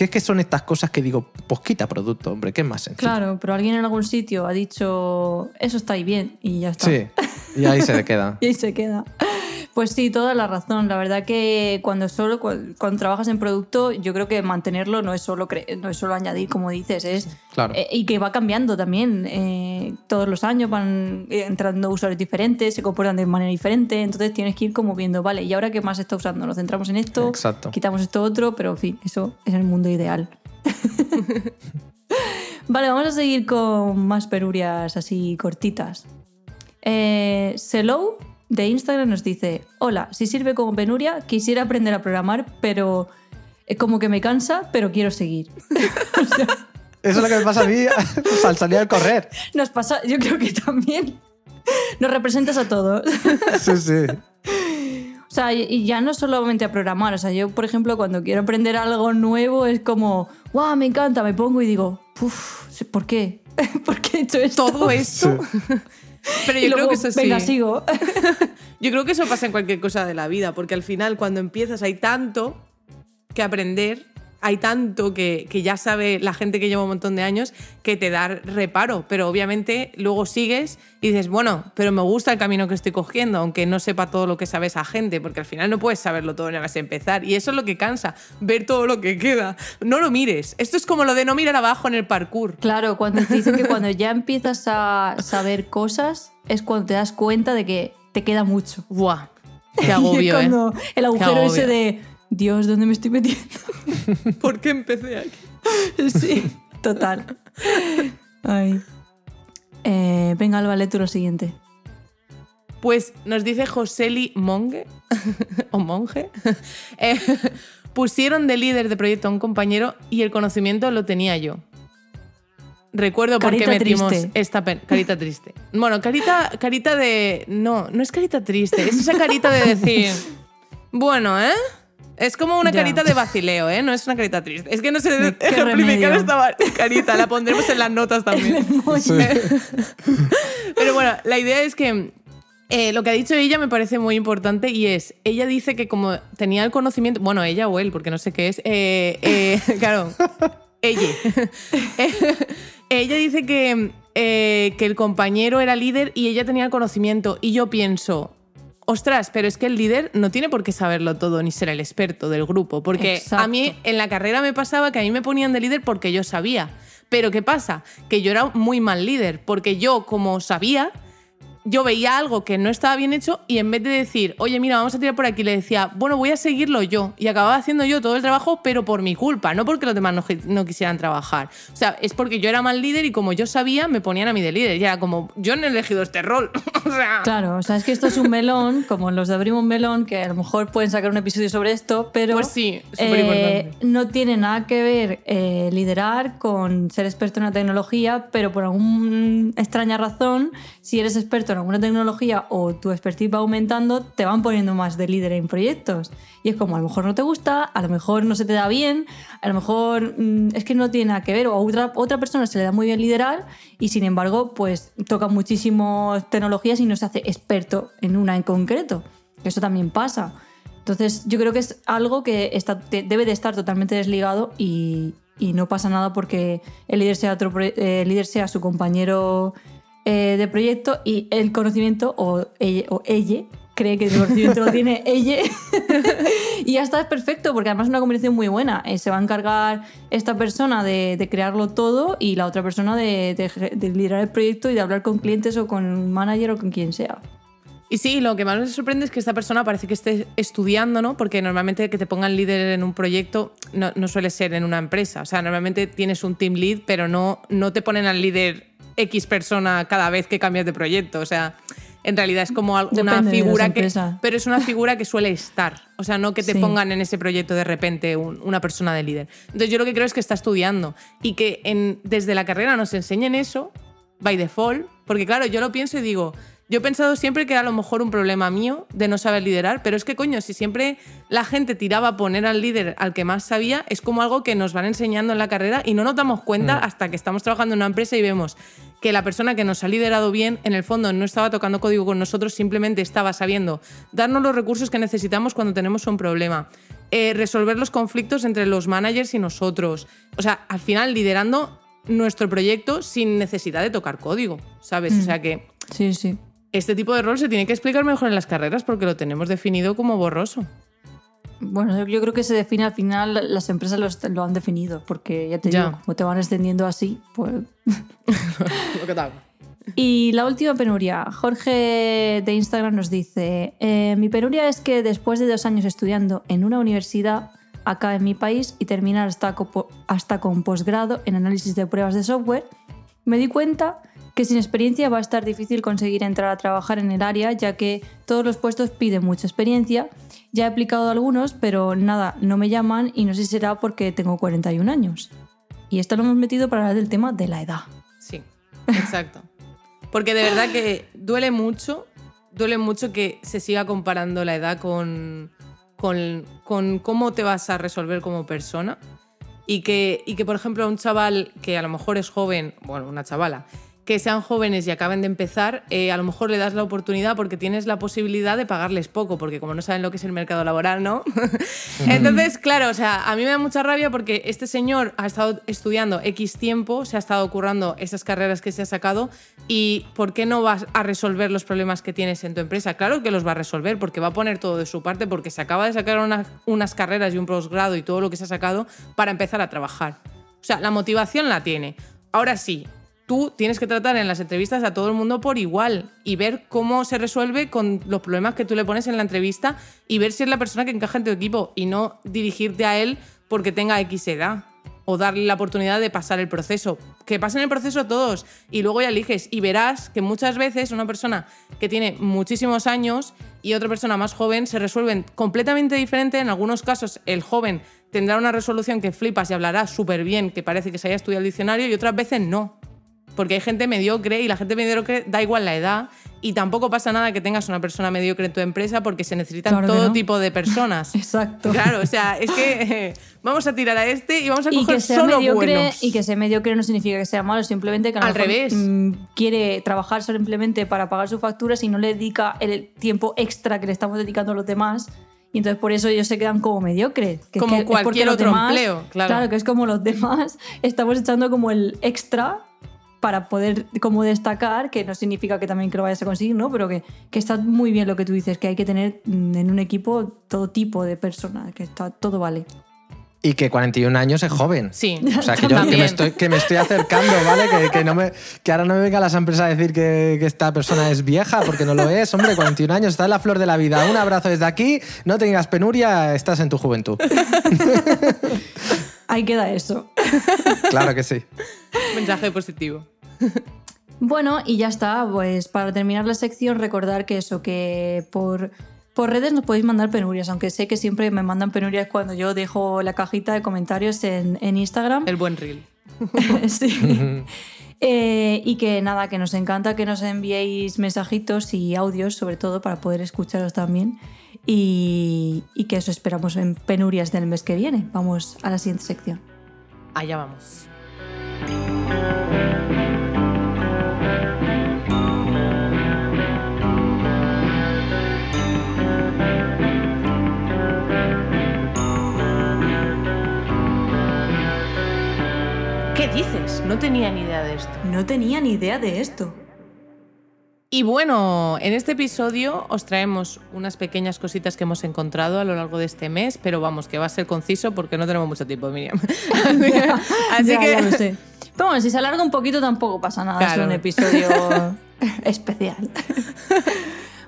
¿Qué es que son estas cosas que digo, pues quita producto, hombre, ¿qué es más sencillo? Claro, pero alguien en algún sitio ha dicho, eso está ahí bien y ya está. Sí, y ahí se queda. [laughs] Y ahí se queda. Pues sí, toda la razón. La verdad que cuando solo cuando, cuando trabajas en producto, yo creo que mantenerlo no es solo no es solo añadir, como dices, es Claro. eh, y que va cambiando también. eh, todos los años van eh, entrando usuarios diferentes, se comportan de manera diferente, entonces tienes que ir como viendo, vale, ¿y ahora qué más está usando? Nos centramos en esto, Exacto. quitamos esto otro, pero en fin, eso es el mundo ideal. [laughs] vale, vamos a seguir con más perurias así cortitas. Eh, Selou de Instagram nos dice: Hola, si sirve como penuria, quisiera aprender a programar, pero es como que me cansa, pero quiero seguir. [laughs] Eso es lo que me pasa a mí [laughs] pues, al salir a correr. Nos pasa, yo creo que también. Nos representas a todos. Sí, sí. O sea, y- ya no solamente a programar. O sea, yo, por ejemplo, cuando quiero aprender algo nuevo, es como, ¡guau! Me encanta. Me pongo y digo, ¡puf! ¿Por qué? [laughs] ¿Por qué he hecho esto? Todo esto. Pero Y yo creo luego, que eso sí. Venga, sigo. [laughs] Yo creo que eso pasa en cualquier cosa de la vida, porque al final cuando empiezas hay tanto que aprender, hay tanto que, que ya sabe la gente que lleva un montón de años que te da reparo, pero obviamente luego sigues y dices, bueno, pero me gusta el camino que estoy cogiendo, aunque no sepa todo lo que sabe esa gente, porque al final no puedes saberlo todo nada más empezar. Y eso es lo que cansa, ver todo lo que queda. No lo mires. Esto es como lo de no mirar abajo en el parkour. Claro, cuando te dicen que cuando ya empiezas a saber cosas, es cuando te das cuenta de que te queda mucho. Buah, qué agobio, [laughs] ¿eh? el agujero ese de, Dios, ¿dónde me estoy metiendo? [laughs] ¿Por qué empecé aquí? sí, total. Ay. Eh, venga, Alba, lee tú lo siguiente. Pues nos dice Joseli Monge, [laughs] o Monge, [laughs] eh, pusieron de líder de proyecto a un compañero y el conocimiento lo tenía yo. Recuerdo por qué metimos triste. esta carita triste. Bueno, carita, carita de. No, no es carita triste, es esa carita de decir. Bueno, ¿eh? Es como una Ya. carita de vacileo, ¿eh? No es una carita triste. Es que no sé ¿Qué [laughs] ejemplificar esta carita, la pondremos en las notas [laughs] también. [laughs] Pero bueno, la idea es que eh, lo que ha dicho ella me parece muy importante y es, ella dice que como tenía el conocimiento, bueno, ella o él, porque no sé qué es, eh, eh, claro, ella. ella dice que, eh, que el compañero era líder y ella tenía el conocimiento y yo pienso... Ostras, pero es que el líder no tiene por qué saberlo todo ni ser el experto del grupo, porque Exacto. a mí en la carrera me pasaba que a mí me ponían de líder porque yo sabía. Pero ¿qué pasa? Que yo era muy mal líder, porque yo como sabía, yo veía algo que no estaba bien hecho y en vez de decir, oye, mira, vamos a tirar por aquí, le decía, bueno, voy a seguirlo yo. Y acababa haciendo yo todo el trabajo, pero por mi culpa, no porque los demás no, no quisieran trabajar. O sea, es porque yo era mal líder y como yo sabía, me ponían a mí de líder. Y era como, yo no he elegido este rol. [laughs] o sea... Claro, o sea, es que esto es un melón, como los de Abrimos Melón, que a lo mejor pueden sacar un episodio sobre esto, pero Pues sí, eh, no tiene nada que ver eh, liderar con ser experto en una tecnología, pero por alguna extraña razón, si eres experto en alguna tecnología o tu expertise va aumentando, te van poniendo más de líder en proyectos. Y es como, a lo mejor no te gusta, a lo mejor no se te da bien, a lo mejor mm, es que no tiene nada que ver, o a otra, otra persona se le da muy bien liderar y sin embargo, pues toca muchísimas tecnologías y no se hace experto en una en concreto. Eso también pasa. Entonces, yo creo que es algo que está, debe de estar totalmente desligado y, y no pasa nada porque el líder sea, otro, eh, el líder sea su compañero eh, de proyecto y el conocimiento o ella, o ella cree que el conocimiento lo [laughs] tiene ella [laughs] y ya está, es perfecto porque además es una combinación muy buena. Eh, se va a encargar esta persona de, de crearlo todo y la otra persona de, de- de liderar el proyecto y de hablar con clientes o con un manager o con quien sea. Y sí, lo que más me sorprende es que esta persona parece que esté estudiando, ¿no? Porque normalmente que te pongan líder en un proyecto no, no suele ser en una empresa. O sea, normalmente tienes un team lead, pero no, no te ponen al líder X persona cada vez que cambias de proyecto. O sea, en realidad es como una Depende figura que. Pero es una figura que suele estar. O sea, no que te Sí. pongan en ese proyecto de repente un- una persona de líder. Entonces, yo lo que creo es que está estudiando y que en- desde la carrera nos enseñen eso by default, porque claro, yo lo pienso y digo, yo he pensado siempre que era a lo mejor un problema mío de no saber liderar, pero es que coño, si siempre la gente tiraba a poner al líder al que más sabía, es como algo que nos van enseñando en la carrera y no nos damos cuenta hasta que estamos trabajando en una empresa y vemos que la persona que nos ha liderado bien, en el fondo no estaba tocando código con nosotros, simplemente estaba sabiendo darnos los recursos que necesitamos cuando tenemos un problema. eh, resolver los conflictos entre los managers y nosotros. O sea, al final liderando nuestro proyecto sin necesidad de tocar código, ¿sabes? O sea que Sí, sí. este tipo de rol se tiene que explicar mejor en las carreras porque lo tenemos definido como borroso. Bueno, yo creo que se define al final, las empresas lo, est- lo han definido, porque ya te Ya. digo, como te van extendiendo así, pues... [laughs] ¿Qué tal? Y la última penuria, Jorge de Instagram nos dice, "Eh, mi penuria es que después de dos años estudiando en una universidad acá en mi país y terminar hasta, hasta con posgrado en análisis de pruebas de software, me di cuenta que sin experiencia va a estar difícil conseguir entrar a trabajar en el área, ya que todos los puestos piden mucha experiencia. Ya he aplicado algunos, pero nada, no me llaman y no sé si será porque tengo 41 años. Y esto lo hemos metido para hablar del tema de la edad. Sí, exacto. Porque de verdad que duele mucho, duele mucho que se siga comparando la edad con, con, con cómo te vas a resolver como persona. Y que, y que, por ejemplo, un chaval que a lo mejor es joven, bueno, una chavala, que sean jóvenes y acaben de empezar, eh, a lo mejor le das la oportunidad porque tienes la posibilidad de pagarles poco, porque como no saben lo que es el mercado laboral, ¿no? [laughs] [laughs] Entonces, claro, o sea, a mí me da mucha rabia porque este señor ha estado estudiando X tiempo, se ha estado currando esas carreras que se ha sacado y ¿por qué no vas a resolver los problemas que tienes en tu empresa? Claro que los va a resolver porque va a poner todo de su parte porque se acaba de sacar una- unas carreras y un posgrado y todo lo que se ha sacado para empezar a trabajar. O sea, la motivación la tiene. Ahora sí, tú tienes que tratar en las entrevistas a todo el mundo por igual y ver cómo se resuelve con los problemas que tú le pones en la entrevista y ver si es la persona que encaja en tu equipo y no dirigirte a él porque tenga X edad o darle la oportunidad de pasar el proceso. Que pasen el proceso todos y luego ya eliges y verás que muchas veces una persona que tiene muchísimos años y otra persona más joven se resuelven completamente diferente. En algunos casos el joven tendrá una resolución que flipas y hablará súper bien, que parece que se haya estudiado el diccionario y otras veces no. Porque hay gente mediocre y la gente mediocre da igual la edad y tampoco pasa nada que tengas una persona mediocre en tu empresa porque se necesitan Claro todo no. tipo de personas. [laughs] Exacto. Claro, o sea, es que eh, vamos a tirar a este y vamos a y coger que sea solo mediocre buenos. y que sea mediocre no significa que sea malo, simplemente que a Al mejor, revés. mm, quiere trabajar simplemente para pagar sus facturas y no le dedica el tiempo extra que le estamos dedicando a los demás. Y entonces por eso ellos se quedan como mediocres. que Como es cualquier otro demás- empleo, claro. que es como los [laughs] demás estamos echando como el extra para poder como destacar, que no significa que también que lo vayas a conseguir, ¿no? Pero que, que está muy bien lo que tú dices, que hay que tener mm, en un equipo todo tipo de personas, que está, todo vale. Y que 41 años es joven. Sí, O sea, que yo que me, estoy, que me estoy acercando, ¿vale? Que, que no me, que ahora no me vengan las empresas a decir que, que esta persona es vieja, porque no lo es. Hombre, 41 años, está en la flor de la vida. Un abrazo desde aquí, no tengas penuria, estás en tu juventud. [laughs] Ahí queda eso. [laughs] Claro que sí. Mensaje positivo. Bueno, y ya está. Pues para terminar la sección, recordar que eso, que por, por redes nos podéis mandar penurias, aunque sé que siempre me mandan penurias cuando yo dejo la cajita de comentarios en, en Instagram. El buen reel. [laughs] Sí. [laughs] Eh, y que nada, que nos encanta que nos enviéis mensajitos y audios, sobre todo para poder escucharos también. Y, y que eso esperamos en penurias del mes que viene. Vamos a la siguiente sección. Allá vamos. ¿Qué dices? No tenía ni idea de esto. No tenía ni idea de esto. Y bueno, en este episodio os traemos unas pequeñas cositas que hemos encontrado a lo largo de este mes, pero vamos, que va a ser conciso porque no tenemos mucho tiempo, Miriam. [laughs] Así que, así Ya, que- ya lo sé. Pero bueno, si se alarga un poquito tampoco pasa nada. Es Claro. un episodio [laughs] especial.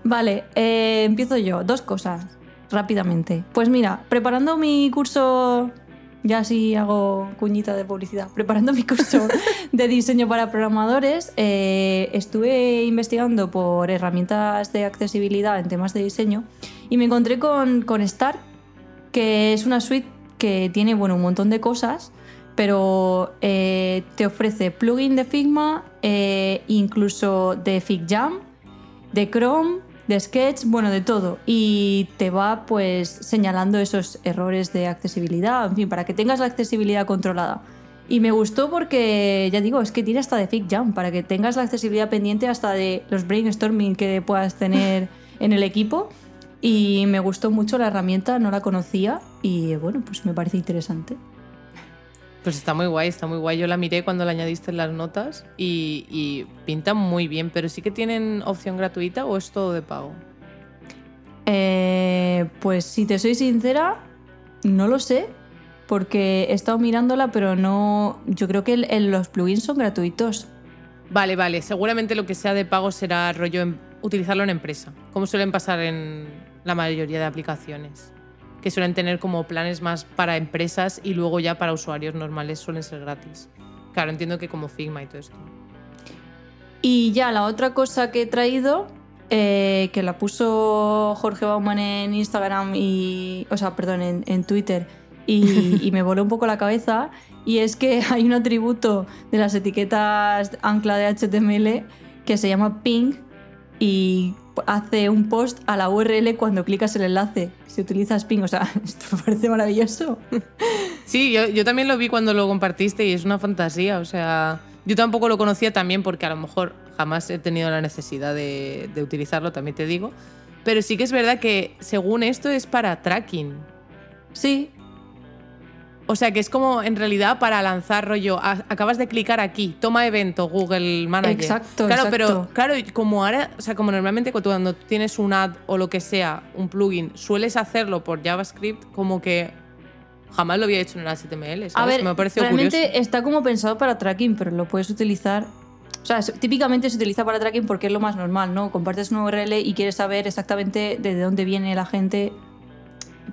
vale, eh, empiezo yo. Dos cosas, rápidamente. Pues mira, preparando mi curso, ya así hago cuñita de publicidad, preparando mi curso de diseño para programadores, eh, estuve investigando por herramientas de accesibilidad en temas de diseño y me encontré con, con Star, que es una suite que tiene bueno, un montón de cosas, pero eh, te ofrece plugin de Figma, eh, incluso de FigJam, de Chrome, de Sketch, bueno, de todo. Y te va pues señalando esos errores de accesibilidad, en fin, para que tengas la accesibilidad controlada. Y me gustó porque, ya digo, es que tiene hasta de FigJam, para que tengas la accesibilidad pendiente hasta de los brainstorming que puedas tener [laughs] en el equipo. Y me gustó mucho la herramienta, no la conocía y bueno, pues me parece interesante. Pues está muy guay, está muy guay. Yo la miré cuando la añadiste en las notas y, y pinta muy bien, pero sí que tienen opción gratuita o es todo de pago. Eh, pues si te soy sincera, no lo sé, porque he estado mirándola, pero no. Yo creo que el- el- los plugins son gratuitos. Vale, vale. Seguramente lo que sea de pago será rollo en- utilizarlo en empresa, como suelen pasar en la mayoría de aplicaciones, que suelen tener como planes más para empresas y luego ya para usuarios normales suelen ser gratis. Claro, entiendo que como Figma y todo esto. Y ya la otra cosa que he traído, eh, que la puso Jorge Bauman en Instagram y. O sea, perdón, en, Twitter. Y, y me voló un poco la cabeza. Y es que [laughs] hay un atributo de las etiquetas ancla de HTML que se llama ping y hace un post a la URL cuando clicas el enlace. Si utilizas ping, o sea, [laughs] esto me parece maravilloso. Sí, yo, yo también lo vi cuando lo compartiste y es una fantasía. O sea, yo tampoco lo conocía también porque a lo mejor jamás he tenido la necesidad de, de utilizarlo, también te digo. Pero sí que es verdad que según esto es para tracking. Sí, O sea, que es como en realidad para lanzar rollo. a- acabas de clicar aquí, toma evento, Google Manager. Exacto, Claro, exacto. pero claro, como ahora, o sea, como normalmente cuando tienes un ad o lo que sea, un plugin, sueles hacerlo por JavaScript, como que jamás lo había hecho en el HTML. ¿sabes? A ver, me ha parecido realmente curioso. está como pensado para tracking, pero lo puedes utilizar. O sea, típicamente se utiliza para tracking porque es lo más normal, ¿no? Compartes una URL y quieres saber exactamente de dónde viene la gente.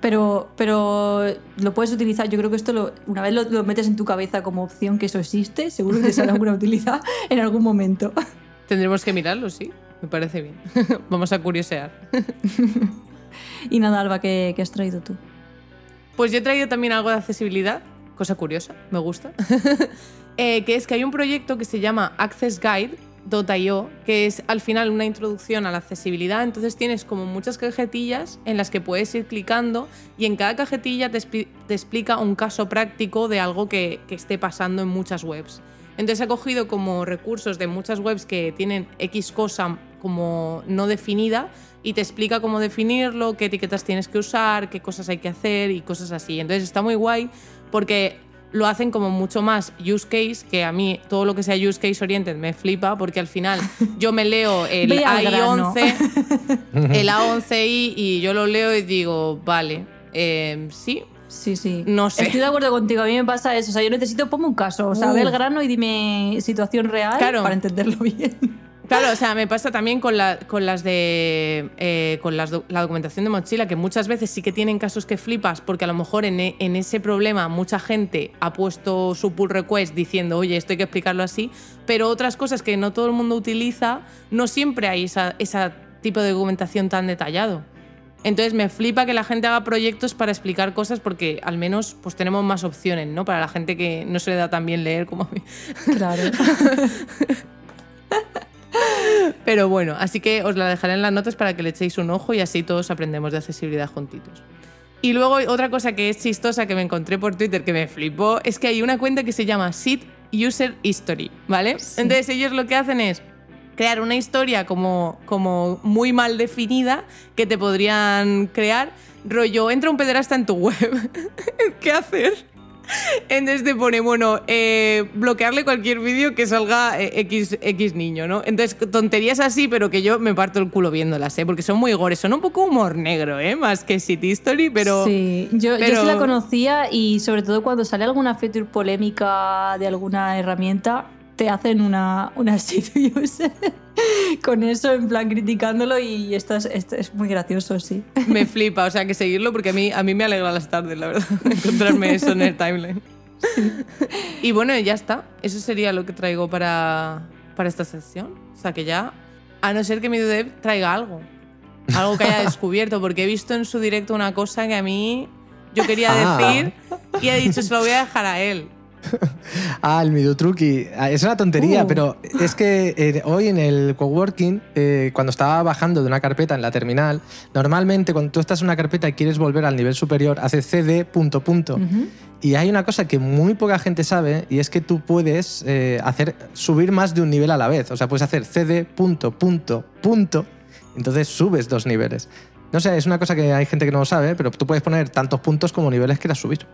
Pero, pero lo puedes utilizar. Yo creo que esto, lo- una vez lo, lo metes en tu cabeza como opción que eso existe, seguro que te sale alguna [laughs] utilidad en algún momento. Tendremos que mirarlo, sí. Me parece bien. [laughs] Vamos a curiosear. [laughs] Y nada, Alba, ¿qué, qué has traído tú? Pues yo he traído también algo de accesibilidad, cosa curiosa, me gusta, Eh, que es que hay un proyecto que se llama AccessGuide.io, que es al final una introducción a la accesibilidad, entonces tienes como muchas cajetillas en las que puedes ir clicando y en cada cajetilla te explica un caso práctico de algo que, que esté pasando en muchas webs. Entonces ha cogido como recursos de muchas webs que tienen X cosa como no definida y te explica cómo definirlo, qué etiquetas tienes que usar, qué cosas hay que hacer y cosas así. Entonces está muy guay porque lo hacen como mucho más use case, que a mí todo lo que sea use case oriented me flipa porque al final yo me leo [laughs] el Ve al grano. AI11, [laughs] el [laughs] A11i y yo lo leo y digo, vale, eh, sí. Sí, sí. No sé. Estoy de acuerdo contigo, a mí me pasa eso. O sea, yo necesito, ponme un caso, o sea, Uh. ve el grano y dime situación real Claro. para entenderlo bien. Claro, o sea, me pasa también con, la- con las de eh, con las do- la documentación de mochila, que muchas veces sí que tienen casos que flipas, porque a lo mejor en, e- en ese problema mucha gente ha puesto su pull request diciendo, oye, esto hay que explicarlo así, pero otras cosas que no todo el mundo utiliza, no siempre hay esa- ese tipo de documentación tan detallado. Entonces me flipa que la gente haga proyectos para explicar cosas porque al menos pues tenemos más opciones, ¿no? Para la gente que no se le da tan bien leer como a mí. Claro. [laughs] [laughs] Pero bueno, así que os la dejaré en las notas para que le echéis un ojo y así todos aprendemos de accesibilidad juntitos. Y luego otra cosa que es chistosa que me encontré por Twitter que me flipó es que hay una cuenta que se llama Sit User History, ¿vale? Sí. Entonces ellos lo que hacen es crear una historia como, como muy mal definida que te podrían crear. Rollo, entra un pederasta en tu web. [laughs] ¿Qué hacer? Entonces te pone, bueno, eh, bloquearle cualquier vídeo que salga eh, X, X niño, ¿no? Entonces, tonterías así, pero que yo me parto el culo viéndolas, ¿eh? Porque son muy gores, son un poco humor negro, ¿eh? Más que City Story, pero... sí, yo, yo sí la conocía y sobre todo cuando sale alguna feature polémica de alguna herramienta, te hacen una, una shit [laughs] user con eso, en plan criticándolo y esto es, esto es muy gracioso, sí. [laughs] Me flipa, o sea, que seguirlo porque a mí, a mí me alegra las tardes, la verdad, [laughs] encontrarme eso en el timeline. Y bueno, ya está. Eso sería lo que traigo para, para esta sección. O sea, que ya, a no ser que mi dev traiga algo. Algo que haya descubierto, porque he visto en su directo una cosa que a mí yo quería Ah. decir y he dicho, se lo voy a dejar a él. [laughs] Ah, el Midutruki. Ah, Es una tontería, Uh. pero es que eh, hoy en el coworking, eh, cuando estaba bajando de una carpeta en la terminal, normalmente cuando tú estás en una carpeta y quieres volver al nivel superior, haces cd punto punto. Y hay una cosa que muy poca gente sabe y es que tú puedes eh, hacer subir más de un nivel a la vez. O sea, puedes hacer cd punto punto punto. Entonces subes dos niveles. No sé, es una cosa que hay gente que no lo sabe, pero tú puedes poner tantos puntos como niveles quieras subir.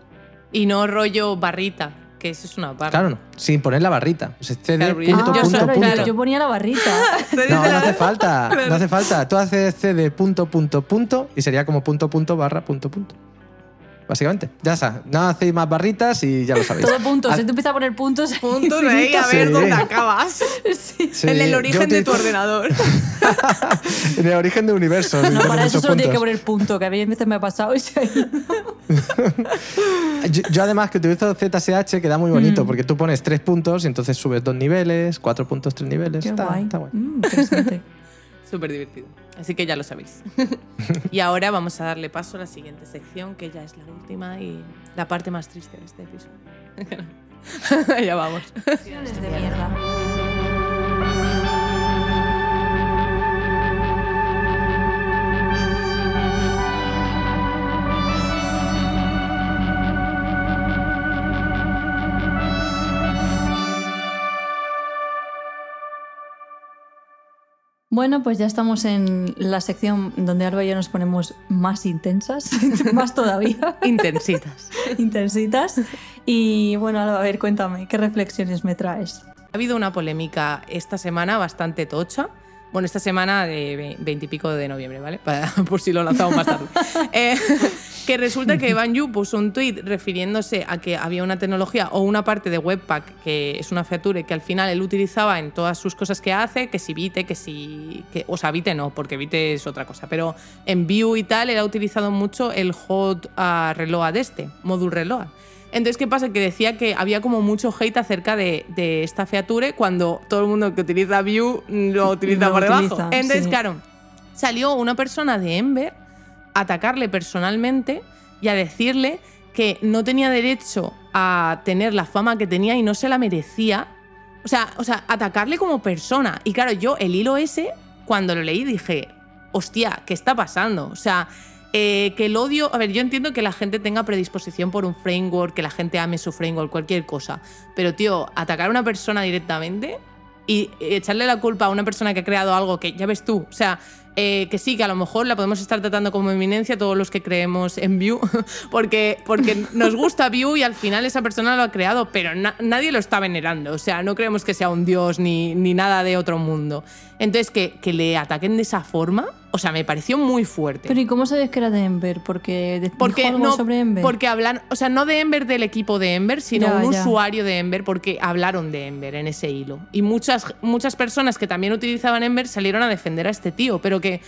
Y no rollo barrita, que eso es una barra. Claro, no, sin poner la barrita. O sea, cd Claro, punto yo- punto yo punto solo- punto. claro. Yo ponía la barrita. [laughs] No, no hace falta, no hace falta. Tú haces cd punto punto punto y sería como punto punto barra punto punto. Básicamente. Ya está. No hacéis más barritas y ya lo sabéis. Todo puntos. Si tú empiezas a poner puntos, [laughs] Puntos ahí, a Sí. ver dónde acabas. [laughs] sí. Sí, en el yo origen de tu ordenador. [laughs] En el origen de universo. No, para eso solo tienes que poner punto, que a mí veces me ha pasado y se ha ido. Yo, yo además que utilizo ZSH queda muy bonito Mm. porque tú pones tres puntos y entonces subes dos niveles, cuatro puntos, tres niveles. Qué está, guay. está guay. Mm, interesante. Súper divertido. Así que ya lo sabéis. [laughs] y ahora vamos a darle paso a la siguiente sección, que ya es la última y la parte más triste de este episodio. [laughs] ya vamos. De mierda. Bueno, pues ya estamos en la sección donde Alba y yo nos ponemos más intensas, [laughs] más todavía, Intensitas. [laughs] intensitas. Y bueno, Alba, a ver, cuéntame, ¿qué reflexiones me traes? Ha habido una polémica esta semana bastante tocha. Bueno, esta semana de veintipico de noviembre, ¿vale? Para- [laughs] por si lo lanzamos más tarde. [laughs] Eh, que resulta que Ban Yu puso un tweet refiriéndose a que había una tecnología o una parte de Webpack que es una feature que al final él utilizaba en todas sus cosas que hace, que si Vite, que si. Que, o sea, Vite no, porque Vite es otra cosa. Pero en Vue y tal, él ha utilizado mucho el hot ah, reload este, module reload. Entonces, ¿qué pasa? Que decía que había como mucho hate acerca de, de esta feature cuando todo el mundo que utiliza Vue mm, lo utiliza Lo por debajo. Entonces, sí. claro, salió una persona de Ember a atacarle personalmente y a decirle que no tenía derecho a tener la fama que tenía y no se la merecía. O sea, o sea, atacarle como persona. Y claro, yo el hilo ese, cuando lo leí, dije, hostia, ¿qué está pasando? O sea, eh, que el odio. A ver, yo entiendo que la gente tenga predisposición por un framework, que la gente ame su framework, cualquier cosa. Pero, tío, atacar a una persona directamente y echarle la culpa a una persona que ha creado algo que ya ves tú, o sea, eh, que sí, que a lo mejor la podemos estar tratando como eminencia todos los que creemos en Vue, [laughs] porque, porque nos gusta Vue y al final esa persona lo ha creado, pero na- nadie lo está venerando, o sea, no creemos que sea un dios ni, ni nada de otro mundo. Entonces, que, que le ataquen de esa forma, o sea, me pareció muy fuerte. Pero ¿y cómo sabes que era de Ember? Porque porque algo no, sobre Ember. porque hablan, o sea, no de Ember del equipo de Ember, sino Ya, un ya. usuario de Ember, porque hablaron de Ember en ese hilo. Y muchas, muchas personas que también utilizaban Ember salieron a defender a este tío, pero que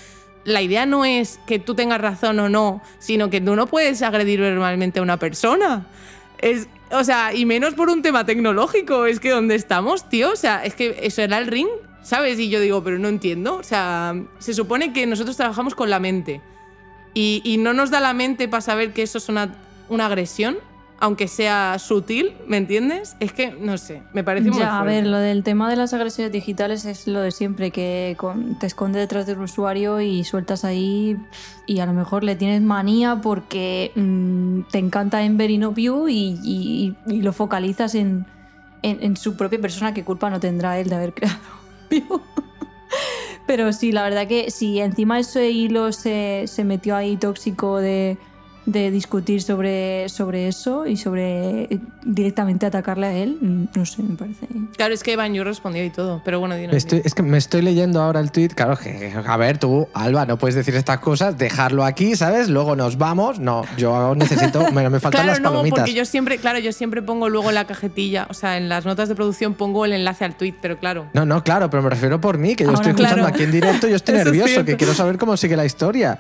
la idea no es que tú tengas razón o no, sino que tú no puedes agredir verbalmente a una persona. Es, o sea, y menos por un tema tecnológico. Es que ¿dónde estamos, tío? O sea, es que eso era el ring, ¿sabes? Y yo digo, pero no entiendo. O sea, se supone que nosotros trabajamos con la mente. Y, y no nos da la mente para saber que eso es una, una agresión, aunque sea sutil, ¿me entiendes? Es que, no sé, me parece muy Ya, a fuerte. ver, lo del tema de las agresiones digitales es lo de siempre, que te escondes detrás del usuario y sueltas ahí y a lo mejor le tienes manía porque mm, te encanta Ember y no Vue y, y- y lo focalizas en, en- en su propia persona, que culpa no tendrá él de haber creado [laughs] Pero sí, la verdad que si encima ese hilo se, se metió ahí tóxico de, de discutir sobre, sobre eso y sobre eh, directamente atacarle a él, mm, no sé, me parece. Claro, es que Evan yo respondió y todo, pero bueno, dinos. Estoy- es que me estoy leyendo ahora el tweet. Claro, que, a ver, tú, Alba, no puedes decir estas cosas, dejarlo aquí, ¿sabes? Luego nos vamos. No, yo necesito. Me, me faltan Claro, las no, palomitas. porque yo siempre, claro, yo siempre pongo luego en la cajetilla, o sea, en las notas de producción pongo el enlace al tweet, pero claro. No, no, claro, pero me refiero por mí, que yo Ahora estoy escuchando claro. aquí en directo y yo estoy [laughs] es nervioso, que quiero saber cómo sigue la historia.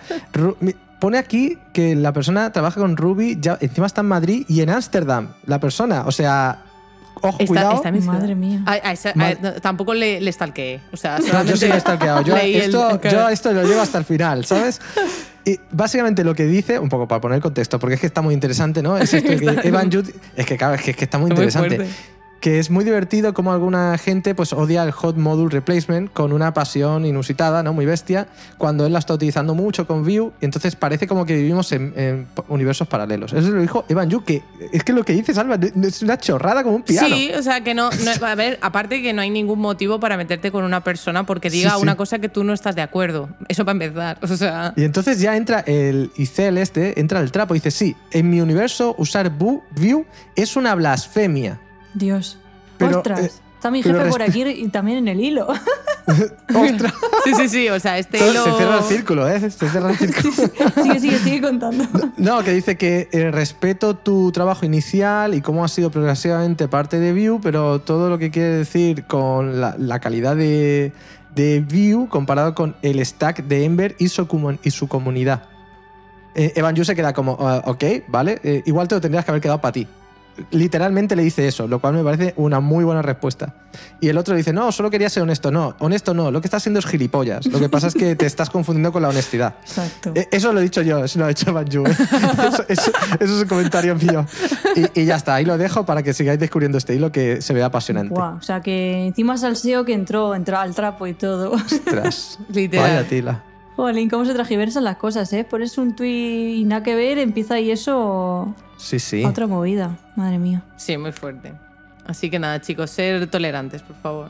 Pone aquí que la persona trabaja con Ruby, ya, encima está en Madrid y en Ámsterdam, la persona. O sea, ojo, Está, cuidado. está en. Madre mía. A- a esa- a- Madre- no, tampoco le, le stalkeé. O sea, No, yo sí lo he stalkeado. Yo, el- esto, yo lo llevo hasta el final, ¿sabes? [laughs] Y básicamente lo que dice, un poco para poner contexto, porque es que está muy interesante, ¿no? Es esto de que Evan es que claro, es que, es que está muy interesante. Que es muy divertido como alguna gente pues odia el hot module replacement con una pasión inusitada, ¿no? Muy bestia, cuando él la está utilizando mucho con Vue y entonces parece como que vivimos en, en universos paralelos. Eso lo dijo Evan Yu, que es que lo que dices, Alba, es una chorrada como un piano. Sí, o sea, que no, no- A ver, aparte que no hay ningún motivo para meterte con una persona porque diga Sí, sí. una cosa que tú no estás de acuerdo. Eso para empezar. O sea. Y entonces ya entra el Icel este, entra el trapo y dice, sí, en mi universo usar Vue es una blasfemia. Dios. Pero, Ostras. eh, Está mi jefe por aquí y también en el hilo. [laughs] ¡Ostras! Sí, sí, sí. O sea, este Todo- hilo. Se cierra el círculo, ¿eh? Se cierra el [laughs] círculo. sigue, sigue, sigue contando. No, que dice que eh, respeto tu trabajo inicial y cómo has sido progresivamente parte de Vue, pero todo lo que quiere decir con la, la calidad de, de Vue comparado con el stack de Ember y su, comu- y su comunidad. Eh, Evan Yu se queda como, "Ah, ok, vale, eh, igual te lo tendrías que haber quedado para ti. Literalmente le dice eso, lo cual me parece una muy buena respuesta. Y el otro dice, no, solo quería ser honesto. No, honesto no, lo que estás haciendo es gilipollas. Lo que pasa es que te estás confundiendo con la honestidad. Exacto. Eh, Eso lo he dicho yo, eso lo ha hecho Banju. [laughs] Eso, eso- eso es un comentario mío. Y, y ya está, ahí lo dejo para que sigáis descubriendo este hilo que se ve apasionante. Guau, o sea que encima salseo que entró, entró al trapo y todo. Ostras. [laughs] Literal. Vaya tila. Jolín, cómo se transgiversan las cosas, ¿eh? Pones un tuit y nada que ver, empieza ahí eso Sí, sí. otra movida. Madre mía. Sí, muy fuerte. Así que nada, chicos, ser tolerantes, por favor.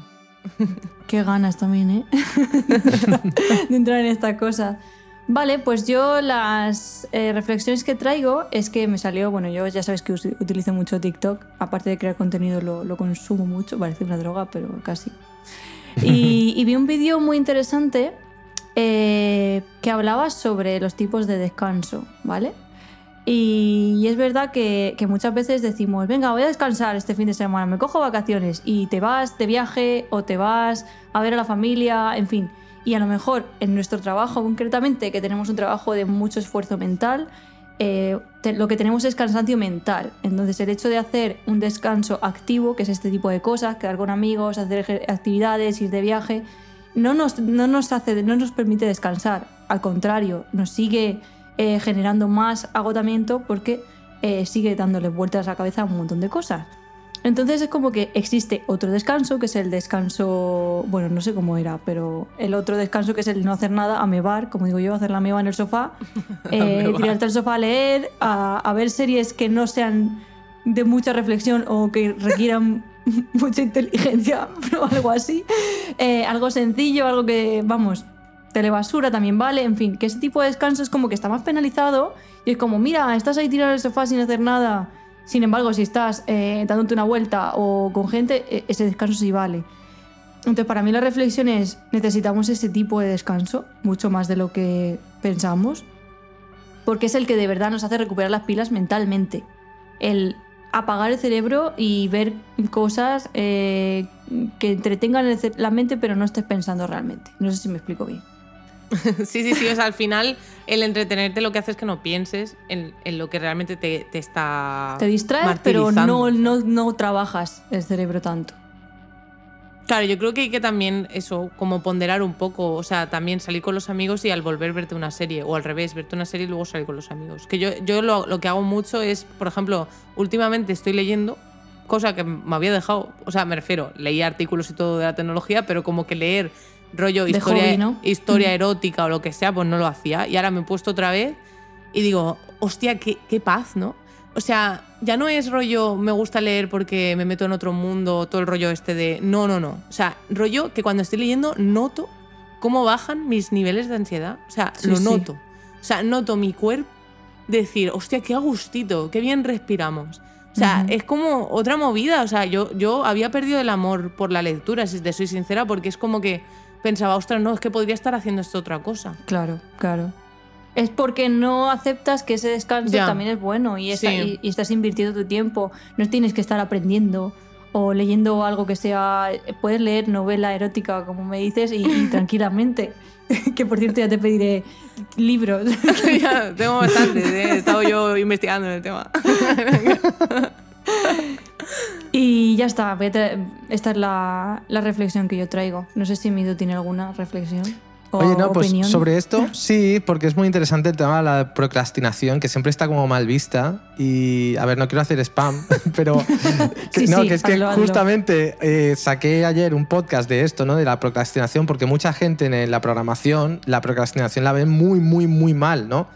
[laughs] Qué ganas también, ¿eh? [laughs] de entrar en esta cosa. Vale, pues yo las eh, reflexiones que traigo es que me salió, bueno, yo ya sabes que utilizo mucho TikTok, aparte de crear contenido lo, lo consumo mucho, parece una droga, pero casi. [laughs] Y, y vi un vídeo muy interesante eh, que hablaba sobre los tipos de descanso, ¿vale? Y, es verdad que, muchas veces decimos, venga, voy a descansar este fin de semana, me cojo vacaciones y te vas de viaje o te vas a ver a la familia, en fin. Y a lo mejor en nuestro trabajo concretamente, que tenemos un trabajo de mucho esfuerzo mental, eh, lo que tenemos es cansancio mental. Entonces el hecho de hacer un descanso activo, que es este tipo de cosas, quedar con amigos, hacer actividades, ir de viaje, no nos, no nos, hace, no nos permite descansar. Al contrario, nos sigue eh, generando más agotamiento porque eh, sigue dándole vueltas a la cabeza a un montón de cosas. Entonces es como que existe otro descanso, que es el descanso, bueno, no sé cómo era, pero el otro descanso que es el no hacer nada, amebar, como digo yo, hacer la ameba en el sofá, [laughs] eh, tirarte al sofá a leer, a, a ver series que no sean de mucha reflexión o que requieran [laughs] mucha inteligencia [laughs] o algo así. Eh, algo sencillo, algo que, vamos, telebasura también vale, en fin, que ese tipo de descanso es como que está más penalizado y es como, mira, estás ahí tirado en el sofá sin hacer nada. Sin embargo, si estás eh, dándote una vuelta o con gente, eh, ese descanso sí vale. Entonces, para mí la reflexión es, necesitamos ese tipo de descanso, mucho más de lo que pensamos, porque es el que de verdad nos hace recuperar las pilas mentalmente. El apagar el cerebro y ver cosas eh, que entretengan la mente, pero no estés pensando realmente. No sé si me explico bien. [laughs] Sí, sí, sí. O sea, al final, el entretenerte lo que hace es que no pienses en, en lo que realmente te, te está. Te distraes, pero no, no, no trabajas el cerebro tanto. Claro, yo creo que hay que también eso, como ponderar un poco, o sea, también salir con los amigos y al volver verte una serie, o al revés, verte una serie y luego salir con los amigos. Que yo, yo lo, lo que hago mucho es, por ejemplo, últimamente estoy leyendo, cosa que me había dejado, o sea, me refiero, leía artículos y todo de la tecnología, pero como que leer rollo De historia, hobby, ¿no? historia erótica o lo que sea, pues no lo hacía. Y ahora me he puesto otra vez y digo, hostia, qué, qué paz, ¿no? O sea, ya no es rollo me gusta leer porque me meto en otro mundo, todo el rollo este de. No, no, no. O sea, rollo que cuando estoy leyendo noto cómo bajan mis niveles de ansiedad. O sea, Sí, lo sí. noto. O sea, noto mi cuerpo decir, hostia, qué a gustito, qué bien respiramos. O sea, Ujú. es como otra movida. O sea, yo, yo había perdido el amor por la lectura, si te soy sincera, porque es como que pensaba, ostras, no, es que podría estar haciendo esto otra cosa. Claro, claro. Es porque no aceptas que ese descanso Ya. también es bueno y, está- Sí. y- y estás invirtiendo tu tiempo. No tienes que estar aprendiendo o leyendo algo que sea. Puedes leer novela erótica, como me dices, y, y [laughs] tranquilamente. [laughs] que por cierto, ya te pediré libros. [laughs] ya, tengo bastante, he estado yo investigando en el tema. y ya está. voy a tra- Esta es la, la reflexión que yo traigo. No sé si Mido tiene alguna reflexión. Oye, no, pues opinión. sobre esto, [laughs] sí, porque es muy interesante el tema de la procrastinación, que siempre está como mal vista. Y, a ver, no quiero hacer spam, [laughs] pero que- Sí, no, sí, que es que hazlo, justamente eh, saqué ayer un podcast de esto, ¿no? De la procrastinación, porque mucha gente en la programación, la procrastinación la ve muy, muy, muy mal, ¿no?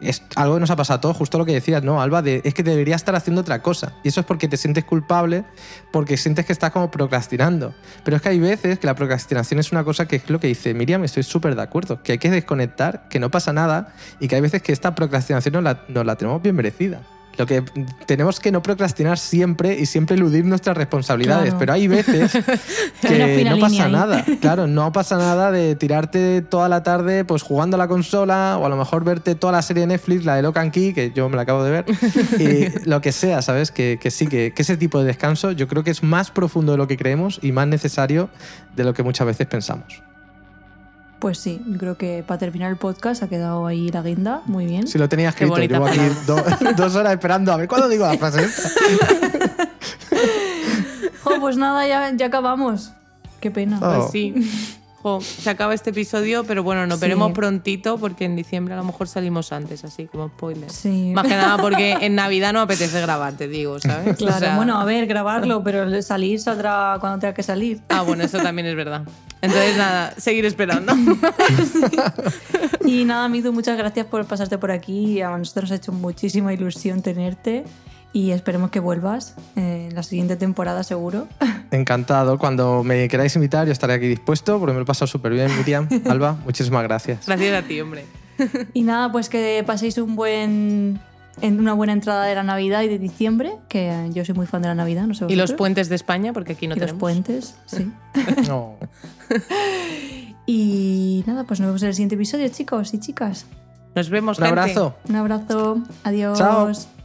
Es algo que nos ha pasado a todos, justo lo que decías, ¿no, Alba? Es que debería estar haciendo otra cosa. Y eso es porque te sientes culpable, porque sientes que estás como procrastinando. Pero es que hay veces que la procrastinación es una cosa que es lo que dice Miriam, estoy súper de acuerdo, que hay que desconectar, que no pasa nada y que hay veces que esta procrastinación nos la, nos la tenemos bien merecida. Lo que tenemos que no procrastinar siempre y siempre eludir nuestras responsabilidades, Claro. pero hay veces [laughs] que no pasa ahí. nada. [laughs] Claro, no pasa nada de tirarte toda la tarde pues jugando a la consola o a lo mejor verte toda la serie de Netflix, la de Lock and Key, que yo me la acabo de ver, y [laughs] lo que sea, ¿sabes? Que, que sí, que, que ese tipo de descanso yo creo que es más profundo de lo que creemos y más necesario de lo que muchas veces pensamos. Pues sí, yo creo que para terminar el podcast ha quedado ahí la guinda. Muy bien. Si lo tenía Qué escrito, bonita llevo aquí do- [laughs] dos horas esperando a ver cuándo digo la frase esta. Jo, [laughs] pues nada, ya, ya acabamos. Qué pena. Oh. Pues sí. Jo, se acaba este episodio, pero bueno, nos Sí. veremos prontito porque en diciembre a lo mejor salimos antes, así como spoiler. Sí. Más que nada porque [laughs] en Navidad no apetece grabar, te digo, ¿sabes? Claro, O sea- bueno, a ver, grabarlo, pero salir saldrá cuando tenga que salir. Ah, bueno, eso también es verdad. Entonces, nada, seguir esperando. [laughs] Y nada, Midu, muchas gracias por pasarte por aquí. A nosotros nos ha hecho muchísima ilusión tenerte y esperemos que vuelvas eh, en la siguiente temporada seguro. [laughs] Encantado. Cuando me queráis invitar, yo estaré aquí dispuesto, porque me lo he pasado súper bien, Miriam, [laughs] Alba. Muchísimas gracias. Gracias a ti, hombre. [laughs] Y nada, pues que paséis un buen en una buena entrada de la Navidad y de diciembre, que yo soy muy fan de la Navidad, no sé Y los puentes de España, porque aquí no Y los tenemos. puentes, sí. No. Y nada, pues nos vemos en el siguiente episodio, chicos y chicas. Nos vemos, Un gente. abrazo. Un abrazo, adiós. Chao.